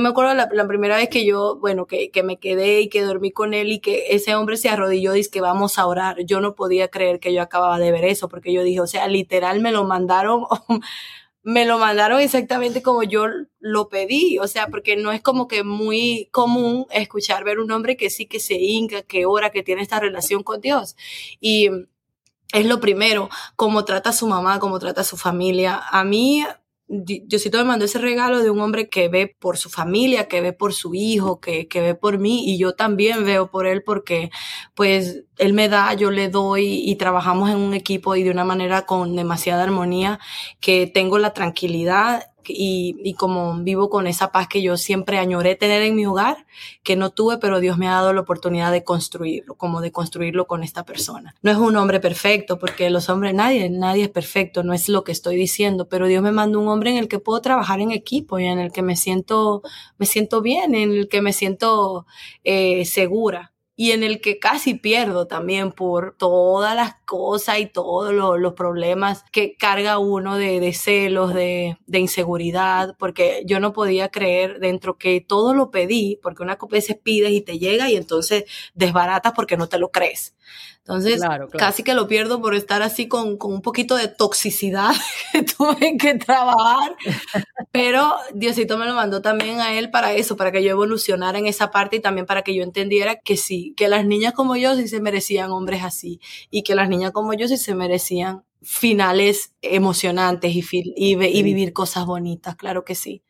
me acuerdo la, la primera vez que yo, bueno, que, que, me quedé y que dormí con él y que ese hombre se arrodilló y dice que vamos a orar. Yo no podía creer que yo acababa de ver eso porque yo dije, o sea, literal me lo mandaron me lo mandaron exactamente como yo lo pedí, o sea, porque no es como que muy común escuchar ver un hombre que sí que se hinca, que ora, que tiene esta relación con Dios. Y es lo primero, cómo trata a su mamá, cómo trata a su familia. A mí Diosito me mandó ese regalo de un hombre que ve por su familia, que ve por su hijo, que, que, ve por mí y yo también veo por él porque pues él me da, yo le doy y trabajamos en un equipo y de una manera con demasiada armonía que tengo la tranquilidad y, como vivo con esa paz que yo siempre añoré tener en mi hogar, que no tuve, pero Dios me ha dado la oportunidad de construirlo, como de construirlo con esta persona. No es un hombre perfecto, porque los hombres, nadie, nadie es perfecto, no es lo que estoy diciendo, pero Dios me mandó un hombre en el que puedo trabajar en equipo y en el que me siento, me siento bien, en el que me siento eh, segura y en el que casi pierdo también por todas las cosas y todos los problemas que carga uno de, de celos, de, de, inseguridad, porque yo no podía creer dentro que todo lo pedí, porque una veces pides y te llega y entonces desbaratas porque no te lo crees. Entonces, casi que lo pierdo por estar así con, con un poquito de toxicidad que tuve que trabajar. Pero Diosito me lo mandó también a él para eso, para que yo evolucionara en esa parte y también para que yo entendiera que sí, que las niñas como yo sí se merecían hombres así y que las niñas como yo sí se merecían finales emocionantes y, y, y vivir cosas bonitas, claro que sí.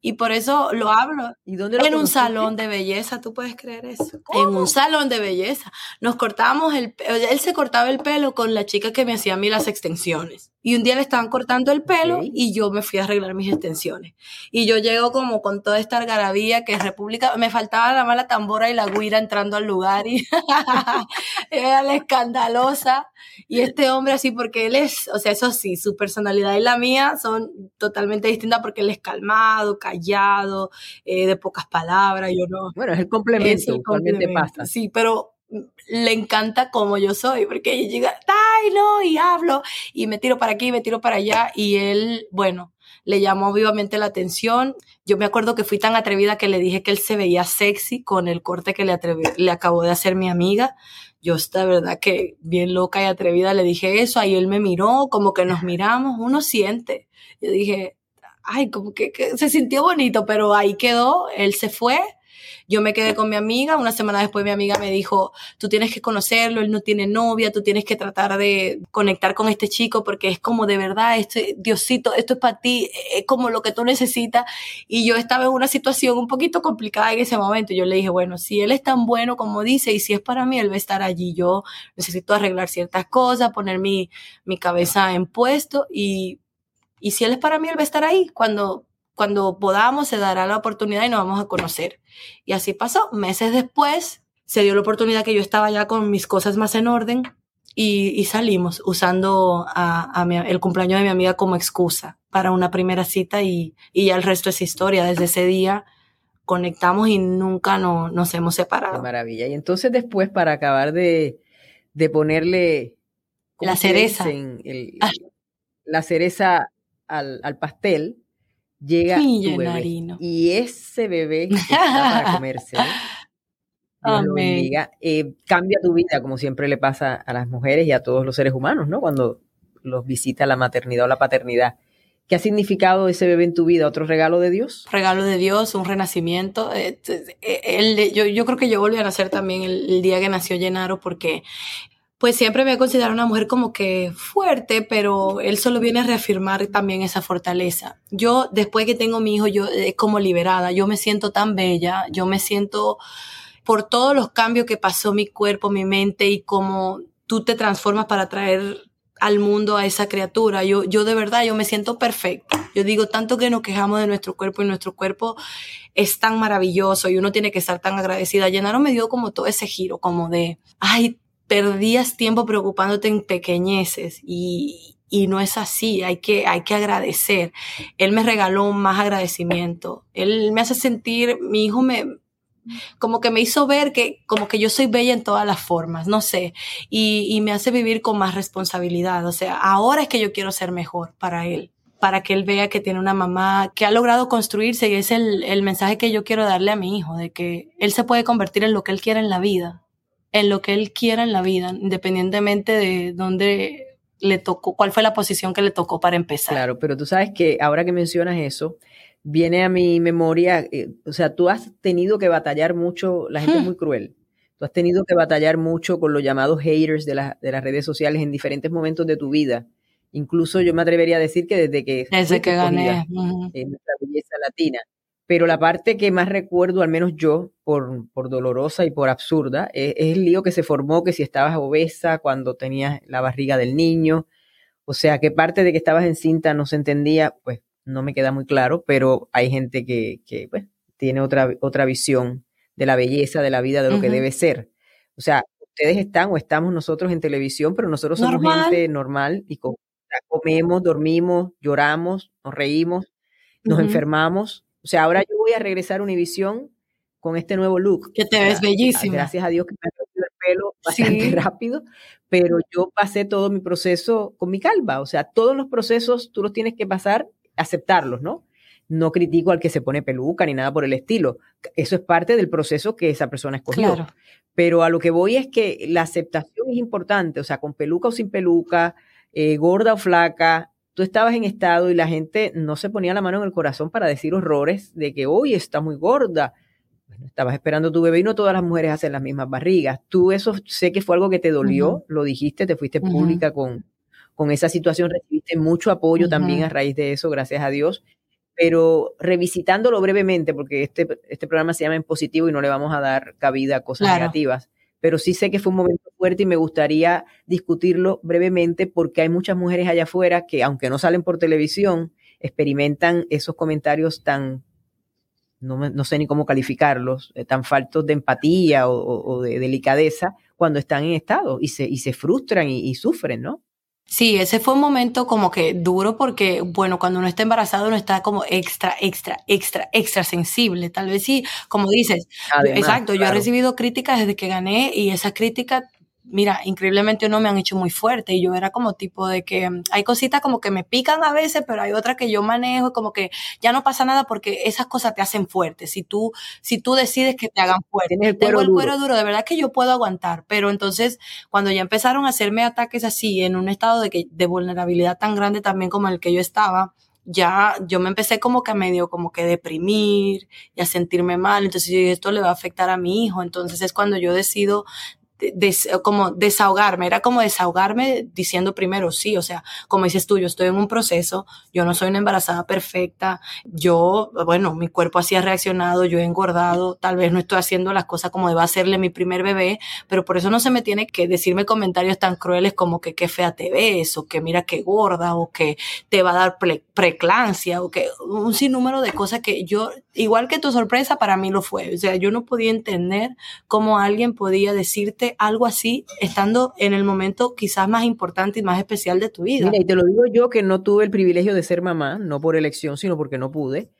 Y por eso lo hablo.
¿Y dónde
en un salón de belleza, ¿tú puedes creer eso? En un salón de belleza. Nos cortábamos el él se cortaba el pelo con la chica que me hacía a mí las extensiones. Y un día le estaban cortando el pelo y yo me fui a arreglar mis extensiones. Y yo llego como con toda esta algarabía que es República, me faltaba la mala tambora y la guira entrando al lugar y era la escandalosa. Y este hombre así, porque él es, o sea, eso sí, su personalidad y la mía son totalmente distintas porque él es calmado, callado, eh, de pocas palabras, yo no.
Bueno, es el complemento, es complemento. pasa.
Sí, pero le encanta como yo soy, porque ella llega, ay, no, y hablo, y me tiro para aquí, me tiro para allá, y él, bueno, le llamó vivamente la atención. Yo me acuerdo que fui tan atrevida que le dije que él se veía sexy con el corte que le, le acabó de hacer mi amiga. Yo, esta verdad que bien loca y atrevida le dije eso, ahí él me miró, como que nos miramos, uno siente. Yo dije, ay, como que se sintió bonito, pero ahí quedó, él se fue, yo me quedé con mi amiga, una semana después mi amiga me dijo, tú tienes que conocerlo, él no tiene novia, tú tienes que tratar de conectar con este chico porque es como de verdad, este Diosito, esto es para ti, es como lo que tú necesitas. Y yo estaba en una situación un poquito complicada en ese momento. Yo le dije, bueno, si él es tan bueno como dice y si es para mí, él va a estar allí. Yo necesito arreglar ciertas cosas, poner mi, mi cabeza en puesto y, y si él es para mí, él va a estar ahí cuando cuando podamos se dará la oportunidad y nos vamos a conocer. Y así pasó. Meses después se dio la oportunidad que yo estaba ya con mis cosas más en orden y, salimos usando a, el cumpleaños de mi amiga como excusa para una primera cita y, y, ya el resto es historia. Desde ese día conectamos y nunca no, nos hemos separado.
Qué maravilla. Y entonces después para acabar de, de ponerle
la cereza,
ah. la cereza al, al pastel, llega tu bebé. Y ese bebé está para comerse. Eh, cambia tu vida, como siempre le pasa a las mujeres y a todos los seres humanos, ¿no? Cuando los visita la maternidad o la paternidad. ¿Qué ha significado ese bebé en tu vida? ¿Otro regalo de Dios?
Regalo de Dios, un renacimiento. Eh, eh, yo, yo, creo que yo volví a nacer también el, el día que nació Llenaro porque pues siempre me he considerado una mujer como que fuerte, pero él solo viene a reafirmar también esa fortaleza. Yo, después que tengo mi hijo, yo es como liberada, yo me siento tan bella, yo me siento por todos los cambios que pasó mi cuerpo, mi mente y cómo tú te transformas para traer al mundo a esa criatura. Yo, yo de verdad, yo me siento perfecta. Yo digo, tanto que nos quejamos de nuestro cuerpo y nuestro cuerpo es tan maravilloso y uno tiene que estar tan agradecida. Llenaron me dio como todo ese giro, como de, ay, perdías tiempo preocupándote en pequeñeces y, y no es así, hay que, hay que agradecer. Él me regaló más agradecimiento. Él me hace sentir, mi hijo me, como que me hizo ver que como que yo soy bella en todas las formas, no sé, y, y me hace vivir con más responsabilidad. O sea, ahora es que yo quiero ser mejor para él para que él vea que tiene una mamá que ha logrado construirse y es el, el mensaje que yo quiero darle a mi hijo, de que él se puede convertir en lo que él quiera en la vida en lo que él quiera en la vida, independientemente de dónde le tocó, cuál fue la posición que le tocó para empezar.
Claro, pero tú sabes que ahora que mencionas eso, viene a mi memoria, eh, o sea, tú has tenido que batallar mucho, la gente es hmm. muy cruel, tú has tenido que batallar mucho con los llamados haters de, de las redes sociales en diferentes momentos de tu vida. Incluso yo me atrevería a decir que desde que...
Desde que gané.
En nuestra belleza latina pero la parte que más recuerdo, al menos yo, por, por dolorosa y por absurda, es, el lío que se formó que si estabas obesa cuando tenías la barriga del niño, o sea, qué parte de que estabas encinta no se entendía, pues no me queda muy claro, pero hay gente que, que pues, tiene otra, otra visión de la belleza, de la vida, de lo que debe ser. O sea, ustedes están o estamos nosotros en televisión, pero nosotros somos gente normal y comemos, dormimos, lloramos, nos reímos, nos enfermamos o sea, ahora yo voy a regresar a Univisión con este nuevo look.
Que te ves bellísima.
Gracias a Dios que me ha el pelo bastante rápido, pero yo pasé todo mi proceso con mi calva. O sea, todos los procesos tú los tienes que pasar, aceptarlos, ¿no? No critico al que se pone peluca ni nada por el estilo. Eso es parte del proceso que esa persona escogió. Pero a lo que voy es que la aceptación es importante, o sea, con peluca o sin peluca, eh, gorda o flaca, tú estabas en estado y la gente no se ponía la mano en el corazón para decir horrores de que hoy está muy gorda. Bueno, estabas esperando tu bebé y no todas las mujeres hacen las mismas barrigas. Tú eso sé que fue algo que te dolió, lo dijiste, te fuiste pública con, con esa situación, recibiste mucho apoyo también a raíz de eso, gracias a Dios. Pero revisitándolo brevemente, porque este, este programa se llama En Positivo y no le vamos a dar cabida a cosas negativas, pero sí sé que fue un momento fuerte y me gustaría discutirlo brevemente porque hay muchas mujeres allá afuera que, aunque no salen por televisión, experimentan esos comentarios tan, no, sé ni cómo calificarlos, eh, tan faltos de empatía o, de delicadeza cuando están en estado y se, y se frustran y sufren, ¿no?
Sí, ese fue un momento como que duro porque, bueno, cuando uno está embarazado uno está como extra, extra, extra, extra sensible. Tal vez sí, como dices. exacto, yo he recibido críticas desde que gané y esas críticas mira, increíblemente no me han hecho muy fuerte. Y yo era como tipo de que mm, hay cositas como que me pican a veces, pero hay otras que yo manejo como que ya no pasa nada porque esas cosas te hacen fuerte. Si tú, si tú decides que te hagan fuerte, tengo el cuero duro, de verdad que yo puedo aguantar, pero entonces cuando ya empezaron a hacerme ataques así en un estado de, que, de vulnerabilidad tan grande también como el que yo estaba, ya yo me empecé como que a medio como que deprimir y a sentirme mal, entonces yo dije, esto le va a afectar a mi hijo, entonces es cuando yo decido como desahogarme, era como desahogarme diciendo primero sí, o sea, como dices tú, yo estoy en un proceso, yo no soy una embarazada perfecta, yo, bueno, mi cuerpo así ha reaccionado, yo he engordado, tal vez no estoy haciendo las cosas como deba hacerle mi primer bebé, pero por eso no se me tiene que decirme comentarios tan crueles como que qué fea te ves, o que mira qué gorda, o que te va a dar preclancia, o que un sinnúmero de cosas que yo, igual que tu sorpresa, para mí lo fue, o sea, yo no podía entender cómo alguien podía decirte algo así estando en el momento quizás más importante y más especial de tu vida.
Mira, y te lo digo yo que no tuve el privilegio de ser mamá, no por elección, sino porque no pude,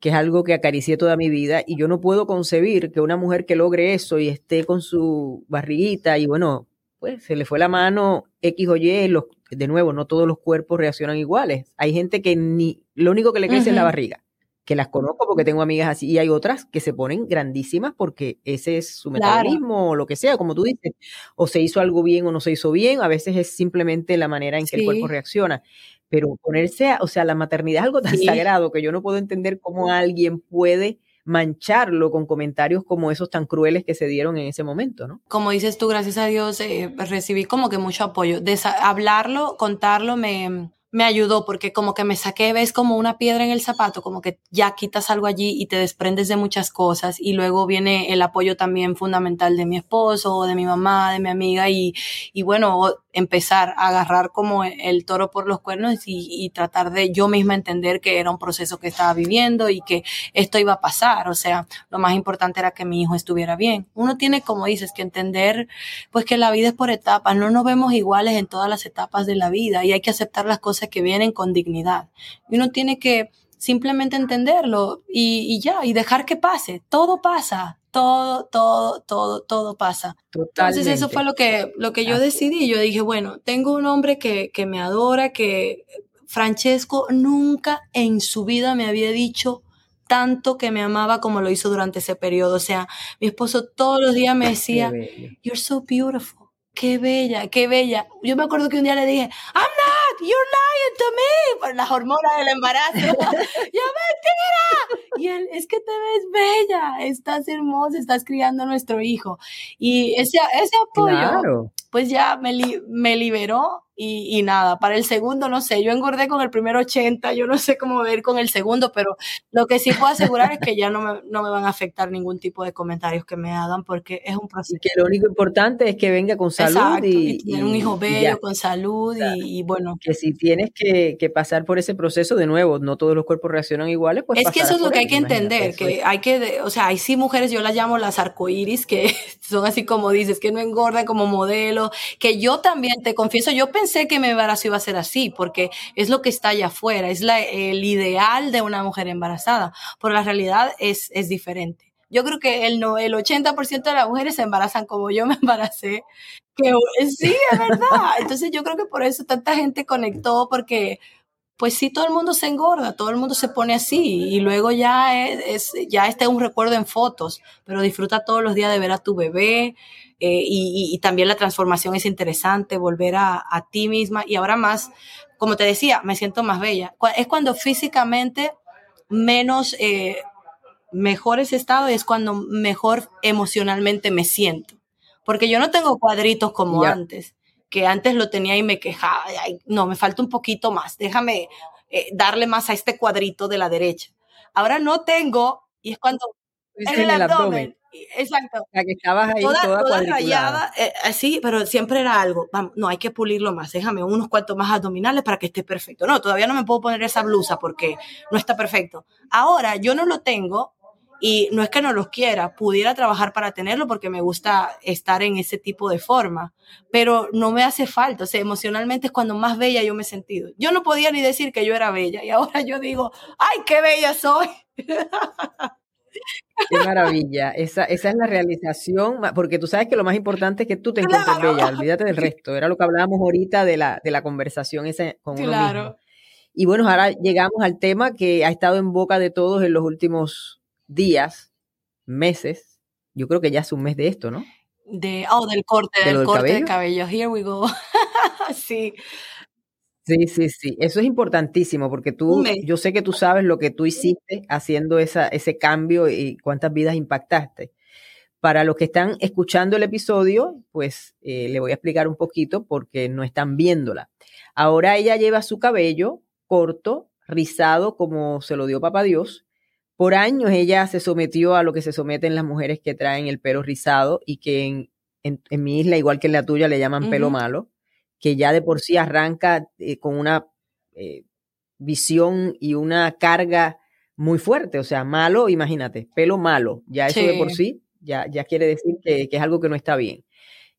que es algo que acaricié toda mi vida y yo no puedo concebir que una mujer que logre eso y esté con su barriguita y bueno, pues se le fue la mano X o Y, los, de nuevo, no todos los cuerpos reaccionan iguales. Hay gente que ni lo único que le crece es la barriga que las conozco porque tengo amigas así, y hay otras que se ponen grandísimas porque ese es su metabolismo o lo que sea, como tú dices, o se hizo algo bien o no se hizo bien, a veces es simplemente la manera en que el cuerpo reacciona. Pero ponerse, o sea, la maternidad es algo tan sagrado que yo no puedo entender cómo alguien puede mancharlo con comentarios como esos tan crueles que se dieron en ese momento, ¿no?
Como dices tú, gracias a Dios, eh, recibí como que mucho apoyo. De hablarlo, contarlo, me, me ayudó porque como que me saqué, ves como una piedra en el zapato, como que ya quitas algo allí y te desprendes de muchas cosas y luego viene el apoyo también fundamental de mi esposo, de mi mamá, de mi amiga y, y bueno, empezar a agarrar como el toro por los cuernos y, tratar de yo misma entender que era un proceso que estaba viviendo y que esto iba a pasar. O sea, lo más importante era que mi hijo estuviera bien. Uno tiene, como dices, que entender pues que la vida es por etapas, no nos vemos iguales en todas las etapas de la vida y hay que aceptar las cosas que vienen con dignidad. Y uno tiene que simplemente entenderlo y, ya, y dejar que pase. Todo pasa, todo, todo, todo, todo pasa. Entonces eso fue lo que, lo que yo decidí. Yo dije, bueno, tengo un hombre que, que me adora, que Francesco nunca en su vida me había dicho tanto que me amaba como lo hizo durante ese periodo. O sea, mi esposo todos los días me decía, You're so beautiful qué bella, qué bella. Yo me acuerdo que un día le dije, I'm not, you're lying to me, por las hormonas del embarazo. ¡Ya mentira! Y él, es que te ves bella, estás hermosa, estás criando a nuestro hijo. Y ese, ese apoyo, pues ya me, me liberó y, nada, para el segundo, no sé, yo engordé con el primer 80, yo no sé cómo ver con el segundo, pero lo que sí puedo asegurar es que ya no me, no me van a afectar ningún tipo de comentarios que me hagan porque es un proceso.
Y que lo único importante es que venga con salud y,
tener un hijo bello, con salud y, bueno.
Que si tienes que, que, pasar por ese proceso de nuevo, no todos los cuerpos reaccionan iguales, pues...
Es que eso es lo que hay que entender, que hay que, o sea, hay sí mujeres, yo las llamo las arcoíris, que son así como dices, que no engordan como modelo, que yo también, te confieso, yo pensé pensé que mi embarazo iba a ser así, porque es lo que está allá afuera, es el ideal de una mujer embarazada, pero la realidad es, es diferente. Yo creo que el, no, el 80% de las mujeres se embarazan como yo me embaracé. Que, sí, es verdad. Entonces yo creo que por eso tanta gente conectó, porque pues sí, todo el mundo se engorda, todo el mundo se pone así y luego ya es, ya este es un recuerdo en fotos, pero disfruta todos los días de ver a tu bebé eh, y, también la transformación es interesante, volver a, a, ti misma y ahora más, como te decía, me siento más bella. Es cuando físicamente menos, eh, mejor es estado y es cuando mejor emocionalmente me siento, porque yo no tengo cuadritos como antes que antes lo tenía y me quejaba, no, me falta un poquito más, déjame eh, darle más a este cuadrito de la derecha. Ahora no tengo, y es cuando...
Es en el, abdomen.
Exacto.
La que estabas ahí toda,
toda, rayada, eh, así, pero siempre era algo. no, hay que pulirlo más. Déjame unos cuantos más abdominales para que esté perfecto. No, todavía no me puedo poner esa blusa porque no está perfecto. Ahora yo no lo tengo y no es que no los quiera, pudiera trabajar para tenerlo porque me gusta estar en ese tipo de forma, pero no me hace falta, o sea, emocionalmente es cuando más bella yo me he sentido. Yo no podía ni decir que yo era bella y ahora yo digo, ay, qué bella soy.
Qué maravilla, esa, esa es la realización, porque tú sabes que lo más importante es que tú te encuentres bella, olvídate del resto, era lo que hablábamos ahorita de la, de la conversación esa con uno mismo. Y bueno, ahora llegamos al tema que ha estado en boca de todos en los últimos días, meses, yo creo que ya es un mes de esto, ¿no?
De, oh, del corte, del, corte cabello? de cabello. Here we go. sí.
Sí, sí, sí. Eso es importantísimo porque tú, yo sé que tú sabes lo que tú hiciste haciendo esa, ese cambio y cuántas vidas impactaste. Para los que están escuchando el episodio, pues eh, le voy a explicar un poquito porque no están viéndola. Ahora ella lleva su cabello corto, rizado como se lo dio papá Dios, por años ella se sometió a lo que se someten las mujeres que traen el pelo rizado y que en, mi isla, igual que en la tuya, le llaman pelo malo, que ya de por sí arranca eh, con una eh, visión y una carga muy fuerte. O sea, malo, imagínate, pelo malo. Ya eso de por sí ya, ya quiere decir que, que, es algo que no está bien.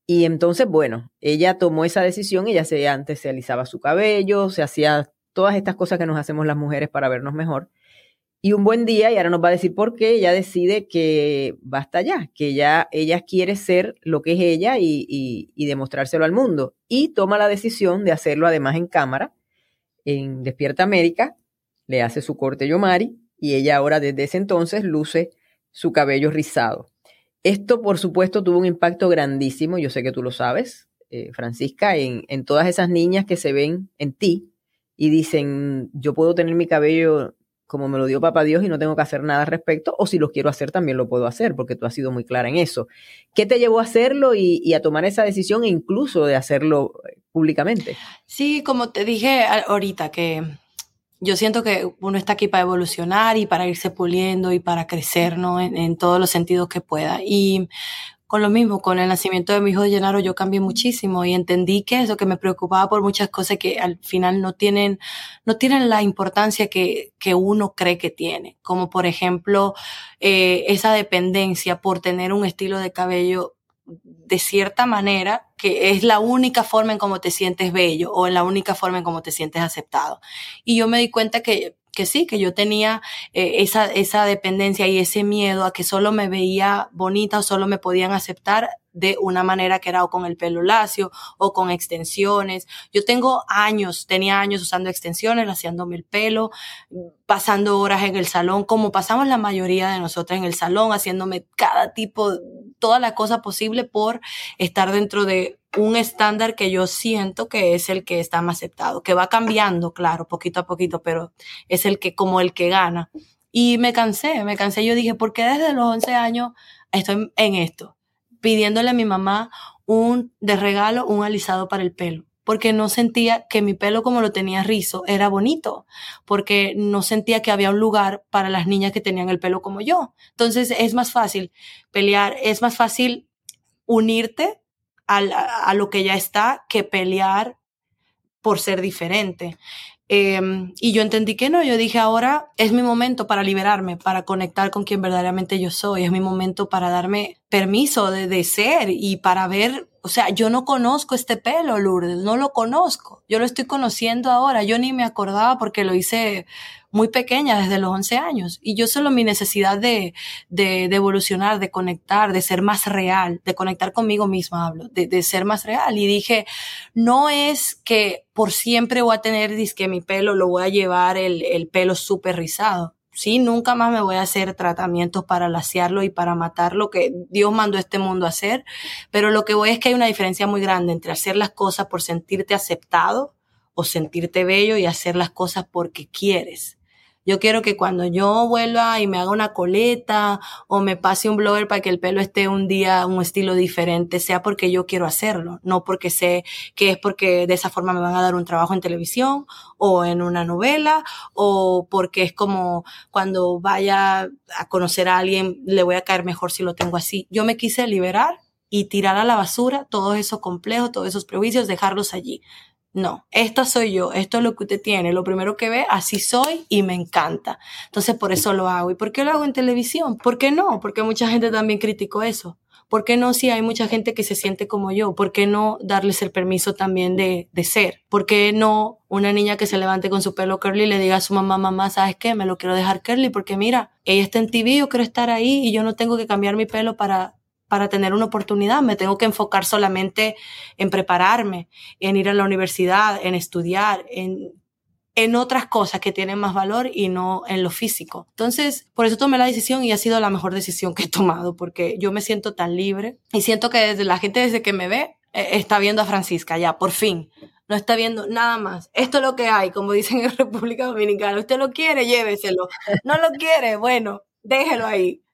Y entonces, bueno, ella tomó esa decisión, ella se, antes se alisaba su cabello, se hacía todas estas cosas que nos hacemos las mujeres para vernos mejor. Y un buen día, y ahora nos va a decir por qué, ella decide que basta ya, que ya ella quiere ser lo que es ella y, demostrárselo al mundo. Y toma la decisión de hacerlo además en cámara, en Despierta América, le hace su corte Yomari y ella ahora desde ese entonces luce su cabello rizado. Esto, por supuesto, tuvo un impacto grandísimo, yo sé que tú lo sabes, eh, Francisca, en, en todas esas niñas que se ven en ti y dicen, yo puedo tener mi cabello como me lo dio papá Dios y no tengo que hacer nada al respecto, o si lo quiero hacer también lo puedo hacer, porque tú has sido muy clara en eso. ¿Qué te llevó a hacerlo y, a tomar esa decisión e incluso de hacerlo eh, públicamente?
Sí, como te dije ahorita, que yo siento que uno está aquí para evolucionar y para irse puliendo y para crecer, ¿no? En, en todos los sentidos que pueda. Y con lo mismo, con el nacimiento de mi hijo de Llenaro yo cambié muchísimo y entendí que eso, que me preocupaba por muchas cosas que al final no tienen, no tienen la importancia que, que uno cree que tiene. Como por ejemplo, eh, esa dependencia por tener un estilo de cabello de cierta manera que es la única forma en cómo te sientes bello o en la única forma en cómo te sientes aceptado. Y yo me di cuenta que que sí, que yo tenía eh, esa, esa dependencia y ese miedo a que solo me veía bonita o solo me podían aceptar de una manera que era o con el pelo lacio o con extensiones. Yo tengo años, tenía años usando extensiones, haciéndome el pelo, pasando horas en el salón, como pasamos la mayoría de nosotras en el salón, haciéndome cada tipo, toda la cosa posible por estar dentro de un estándar que yo siento que es el que está más aceptado, que va cambiando, claro, poquito a poquito, pero es el que, como el que gana. Y me cansé, me cansé. Yo dije, ¿por qué desde los 11 años estoy en esto? Pidiéndole a mi mamá un, de regalo, un alisado para el pelo. Porque no sentía que mi pelo como lo tenía rizo era bonito. Porque no sentía que había un lugar para las niñas que tenían el pelo como yo. Entonces es más fácil pelear, es más fácil unirte a, lo que ya está que pelear por ser diferente. Em, y yo entendí que no, yo dije, ahora es mi momento para liberarme, para conectar con quien verdaderamente yo soy, es mi momento para darme permiso de, de ser y para ver o sea, yo no conozco este pelo, Lourdes, no lo conozco. Yo lo estoy conociendo ahora. Yo ni me acordaba porque lo hice muy pequeña, desde los 11 años. Y yo solo mi necesidad de, de, de evolucionar, de conectar, de ser más real, de conectar conmigo misma, hablo, de, de, ser más real. Y dije, no es que por siempre voy a tener, disque mi pelo, lo voy a llevar el, el pelo súper rizado sí, nunca más me voy a hacer tratamientos para laciarlo y para matar lo que Dios mandó a este mundo a hacer, pero lo que voy es que hay una diferencia muy grande entre hacer las cosas por sentirte aceptado o sentirte bello y hacer las cosas porque quieres. Yo quiero que cuando yo vuelva y me haga una coleta o me pase un blower para que el pelo esté un día un estilo diferente, sea porque yo quiero hacerlo, no porque sé que es porque de esa forma me van a dar un trabajo en televisión o en una novela o porque es como cuando vaya a conocer a alguien le voy a caer mejor si lo tengo así. Yo me quise liberar y tirar a la basura todos esos complejos, todos esos prejuicios, dejarlos allí. No, esta soy yo, esto es lo que usted tiene, lo primero que ve, así soy y me encanta. Entonces por eso lo hago. ¿Y por qué lo hago en televisión? ¿Por qué no? Porque mucha gente también criticó eso. ¿Por qué no si hay mucha gente que se siente como yo? ¿Por qué no darles el permiso también de, de ser? ¿Por qué no una niña que se levante con su pelo curly le diga a su mamá, mamá, ¿sabes qué? Me lo quiero dejar curly porque mira, ella está en TV, yo quiero estar ahí y yo no tengo que cambiar mi pelo para para tener una oportunidad. Me tengo que enfocar solamente en prepararme, en ir a la universidad, en estudiar, en, en otras cosas que tienen más valor y no en lo físico. Entonces, por eso tomé la decisión y ha sido la mejor decisión que he tomado porque yo me siento tan libre y siento que desde la gente desde que me ve eh, está viendo a Francisca ya, por fin. No está viendo nada más. Esto es lo que hay, como dicen en República Dominicana. Usted lo quiere, lléveselo. No lo quiere, bueno, déjelo ahí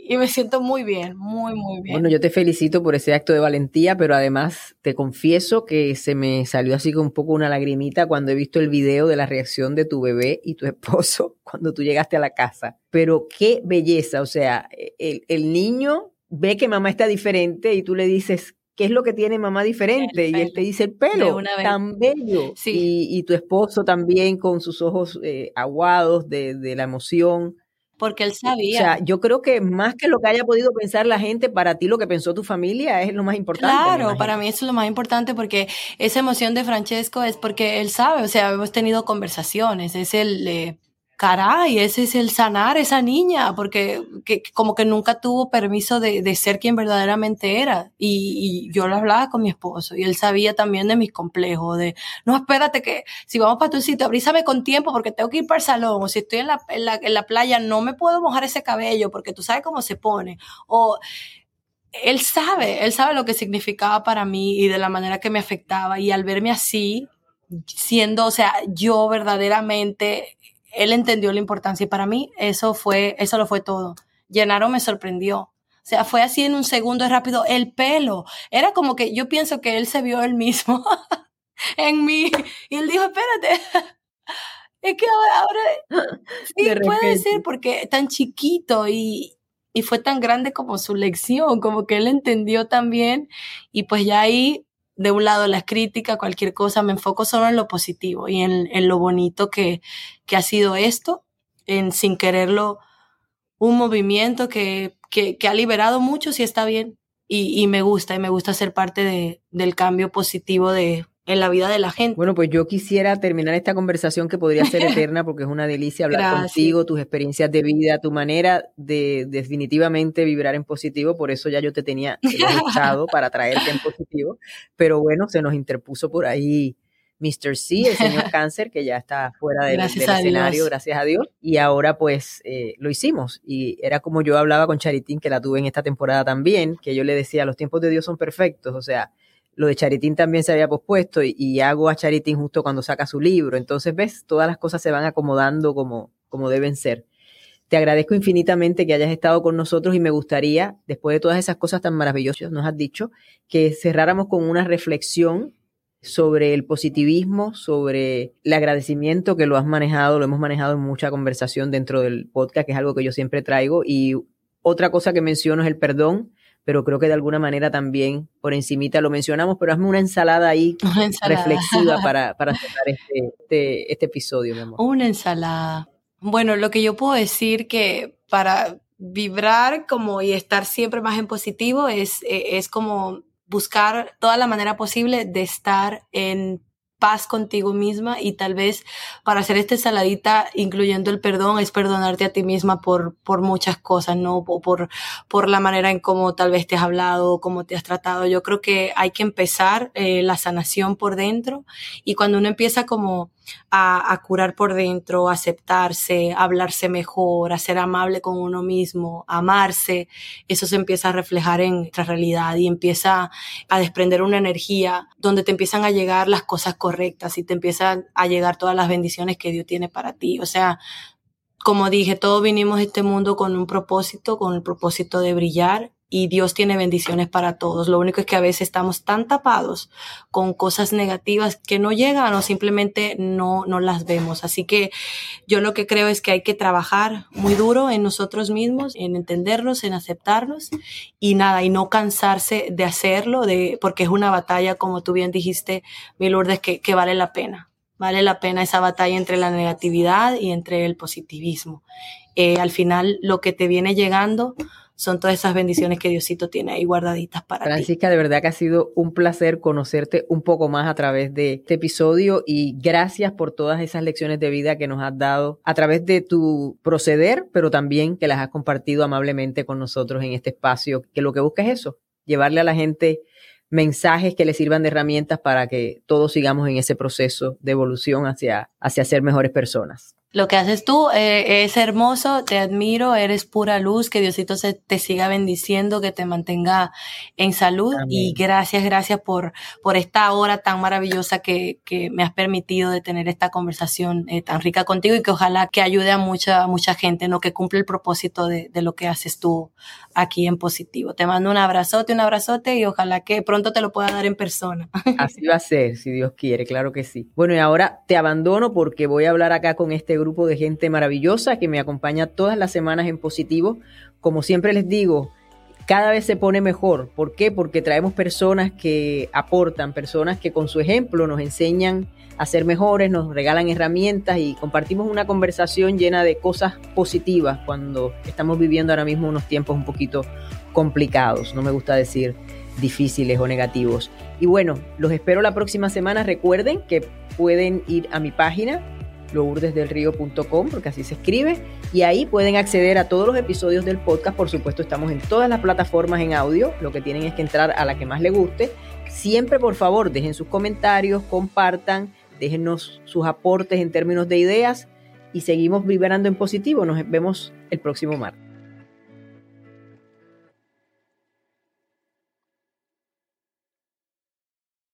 y me siento muy bien, muy, muy bien.
Bueno, yo te felicito por ese acto de valentía, pero además te confieso que se me salió así con un poco una lagrimita cuando he visto el video de la reacción de tu bebé y tu esposo cuando tú llegaste a la casa. Pero qué belleza, o sea, el, el niño ve que mamá está diferente y tú le dices, ¿qué es lo que tiene mamá diferente? Y él te dice el pelo, tan bello. Sí. Y, y, tu esposo también con sus ojos eh, aguados de, de la emoción
porque él sabía.
O sea, yo creo que más que lo que haya podido pensar la gente, para ti lo que pensó tu familia es lo más importante.
Claro, para mí eso es lo más importante porque esa emoción de Francesco es porque él sabe, o sea, hemos tenido conversaciones, es el... Eh, caray, ese es el sanar esa niña, porque que, como que nunca tuvo permiso de, de ser quien verdaderamente era. Y, yo lo hablaba con mi esposo y él sabía también de mis complejos, de, no, espérate que si vamos para tu sitio, abrízame con tiempo porque tengo que ir para el salón, o si estoy en la, en la, en la playa, no me puedo mojar ese cabello porque tú sabes cómo se pone. O él sabe, él sabe lo que significaba para mí y de la manera que me afectaba. Y al verme así, siendo, o sea, yo verdaderamente él entendió la importancia y para mí eso fue, eso lo fue todo. Llenaro me sorprendió. O sea, fue así en un segundo rápido. El pelo. Era como que yo pienso que él se vio él mismo en mí. Y él dijo, espérate. Es que ahora, sí, puede ser porque tan chiquito y, y fue tan grande como su lección, como que él entendió también y pues ya ahí de un lado las críticas, cualquier cosa, me enfoco solo en lo positivo y en, en lo bonito que, que, ha sido esto, en sin quererlo, un movimiento que, que, ha liberado mucho y está bien. Y, y, me gusta, y me gusta ser parte de, del cambio positivo de, en la vida de la gente.
Bueno, pues yo quisiera terminar esta conversación que podría ser eterna porque es una delicia hablar contigo, tus experiencias de vida, tu manera de definitivamente vibrar en positivo, por eso ya yo te tenía echado para traerte en positivo, pero bueno, se nos interpuso por ahí Mr. C, el señor Cáncer, que ya está fuera del, del escenario, gracias a Dios. Y ahora pues eh, lo hicimos. Y era como yo hablaba con Charitín, que la tuve en esta temporada también, que yo le decía, los tiempos de Dios son perfectos. O sea, lo de Charitín también se había pospuesto y, hago a Charitín justo cuando saca su libro. Entonces, ves, todas las cosas se van acomodando como, como deben ser. Te agradezco infinitamente que hayas estado con nosotros y me gustaría, después de todas esas cosas tan maravillosas nos has dicho, que cerráramos con una reflexión sobre el positivismo, sobre el agradecimiento que lo has manejado, lo hemos manejado en mucha conversación dentro del podcast, que es algo que yo siempre traigo. Y otra cosa que menciono es el perdón, pero creo que de alguna manera también por encimita lo mencionamos, pero hazme una ensalada ahí reflexiva para, para cerrar este, este, este, episodio, mi amor.
Una ensalada. Bueno, lo que yo puedo decir que para vibrar como y estar siempre más en positivo es, es como buscar toda la manera posible de estar en paz contigo misma y tal vez para hacer esta ensaladita, incluyendo el perdón, es perdonarte a ti misma por, por muchas cosas, ¿no? por, por la manera en cómo tal vez te has hablado, cómo te has tratado. Yo creo que hay que empezar eh, la sanación por dentro y cuando uno empieza como a, curar por dentro, aceptarse, hablarse mejor, a ser amable con uno mismo, amarse, eso se empieza a reflejar en nuestra realidad y empieza a desprender una energía donde te empiezan a llegar las cosas correctas y te empiezan a llegar todas las bendiciones que Dios tiene para ti. O sea, como dije, todos vinimos a este mundo con un propósito, con el propósito de brillar y Dios tiene bendiciones para todos. Lo único es que a veces estamos tan tapados con cosas negativas que no llegan o simplemente no, no las vemos. Así que yo lo que creo es que hay que trabajar muy duro en nosotros mismos, en entendernos, en aceptarnos y nada, y no cansarse de hacerlo, de, porque es una batalla, como tú bien dijiste, mi Lourdes, que, que vale la pena. Vale la pena esa batalla entre la negatividad y entre el positivismo. Eh, al final, lo que te viene llegando son todas esas bendiciones que Diosito tiene ahí guardaditas para
ti. Francisca, de verdad que ha sido un placer conocerte un poco más a través de este episodio y gracias por todas esas lecciones de vida que nos has dado a través de tu proceder, pero también que las has compartido amablemente con nosotros en este espacio, que lo que busca es eso, llevarle a la gente mensajes que le sirvan de herramientas para que todos sigamos en ese proceso de evolución hacia, hacia ser mejores personas.
Lo que haces tú eh, es hermoso, te admiro, eres pura luz, que Diosito se, te siga bendiciendo, que te mantenga en salud y gracias, gracias por, por esta hora tan maravillosa que, que me has permitido de tener esta conversación eh, tan rica contigo y que ojalá que ayude a mucha, mucha gente, ¿no? que cumple el propósito de, de lo que haces tú aquí en positivo. Te mando un abrazote, un abrazote y ojalá que pronto te lo pueda dar en persona.
Así va a ser, si Dios quiere, claro que sí. Bueno, y ahora te abandono porque voy a hablar acá con este grupo de gente maravillosa que me acompaña todas las semanas en positivo. Como siempre les digo, cada vez se pone mejor. ¿Por qué? Porque traemos personas que aportan, personas que con su ejemplo nos enseñan a ser mejores, nos regalan herramientas y compartimos una conversación llena de cosas positivas cuando estamos viviendo ahora mismo unos tiempos un poquito complicados. No me gusta decir difíciles o negativos. Y bueno, los espero la próxima semana. Recuerden que pueden ir a mi página lourdesdelrío.com, porque así se escribe, y ahí pueden acceder a todos los episodios del podcast. Por supuesto, estamos en todas las plataformas en audio. Lo que tienen es que entrar a la que más les guste. Siempre, por favor, dejen sus comentarios, compartan, déjenos sus aportes en términos de ideas y seguimos vibrando en positivo. Nos vemos el próximo martes.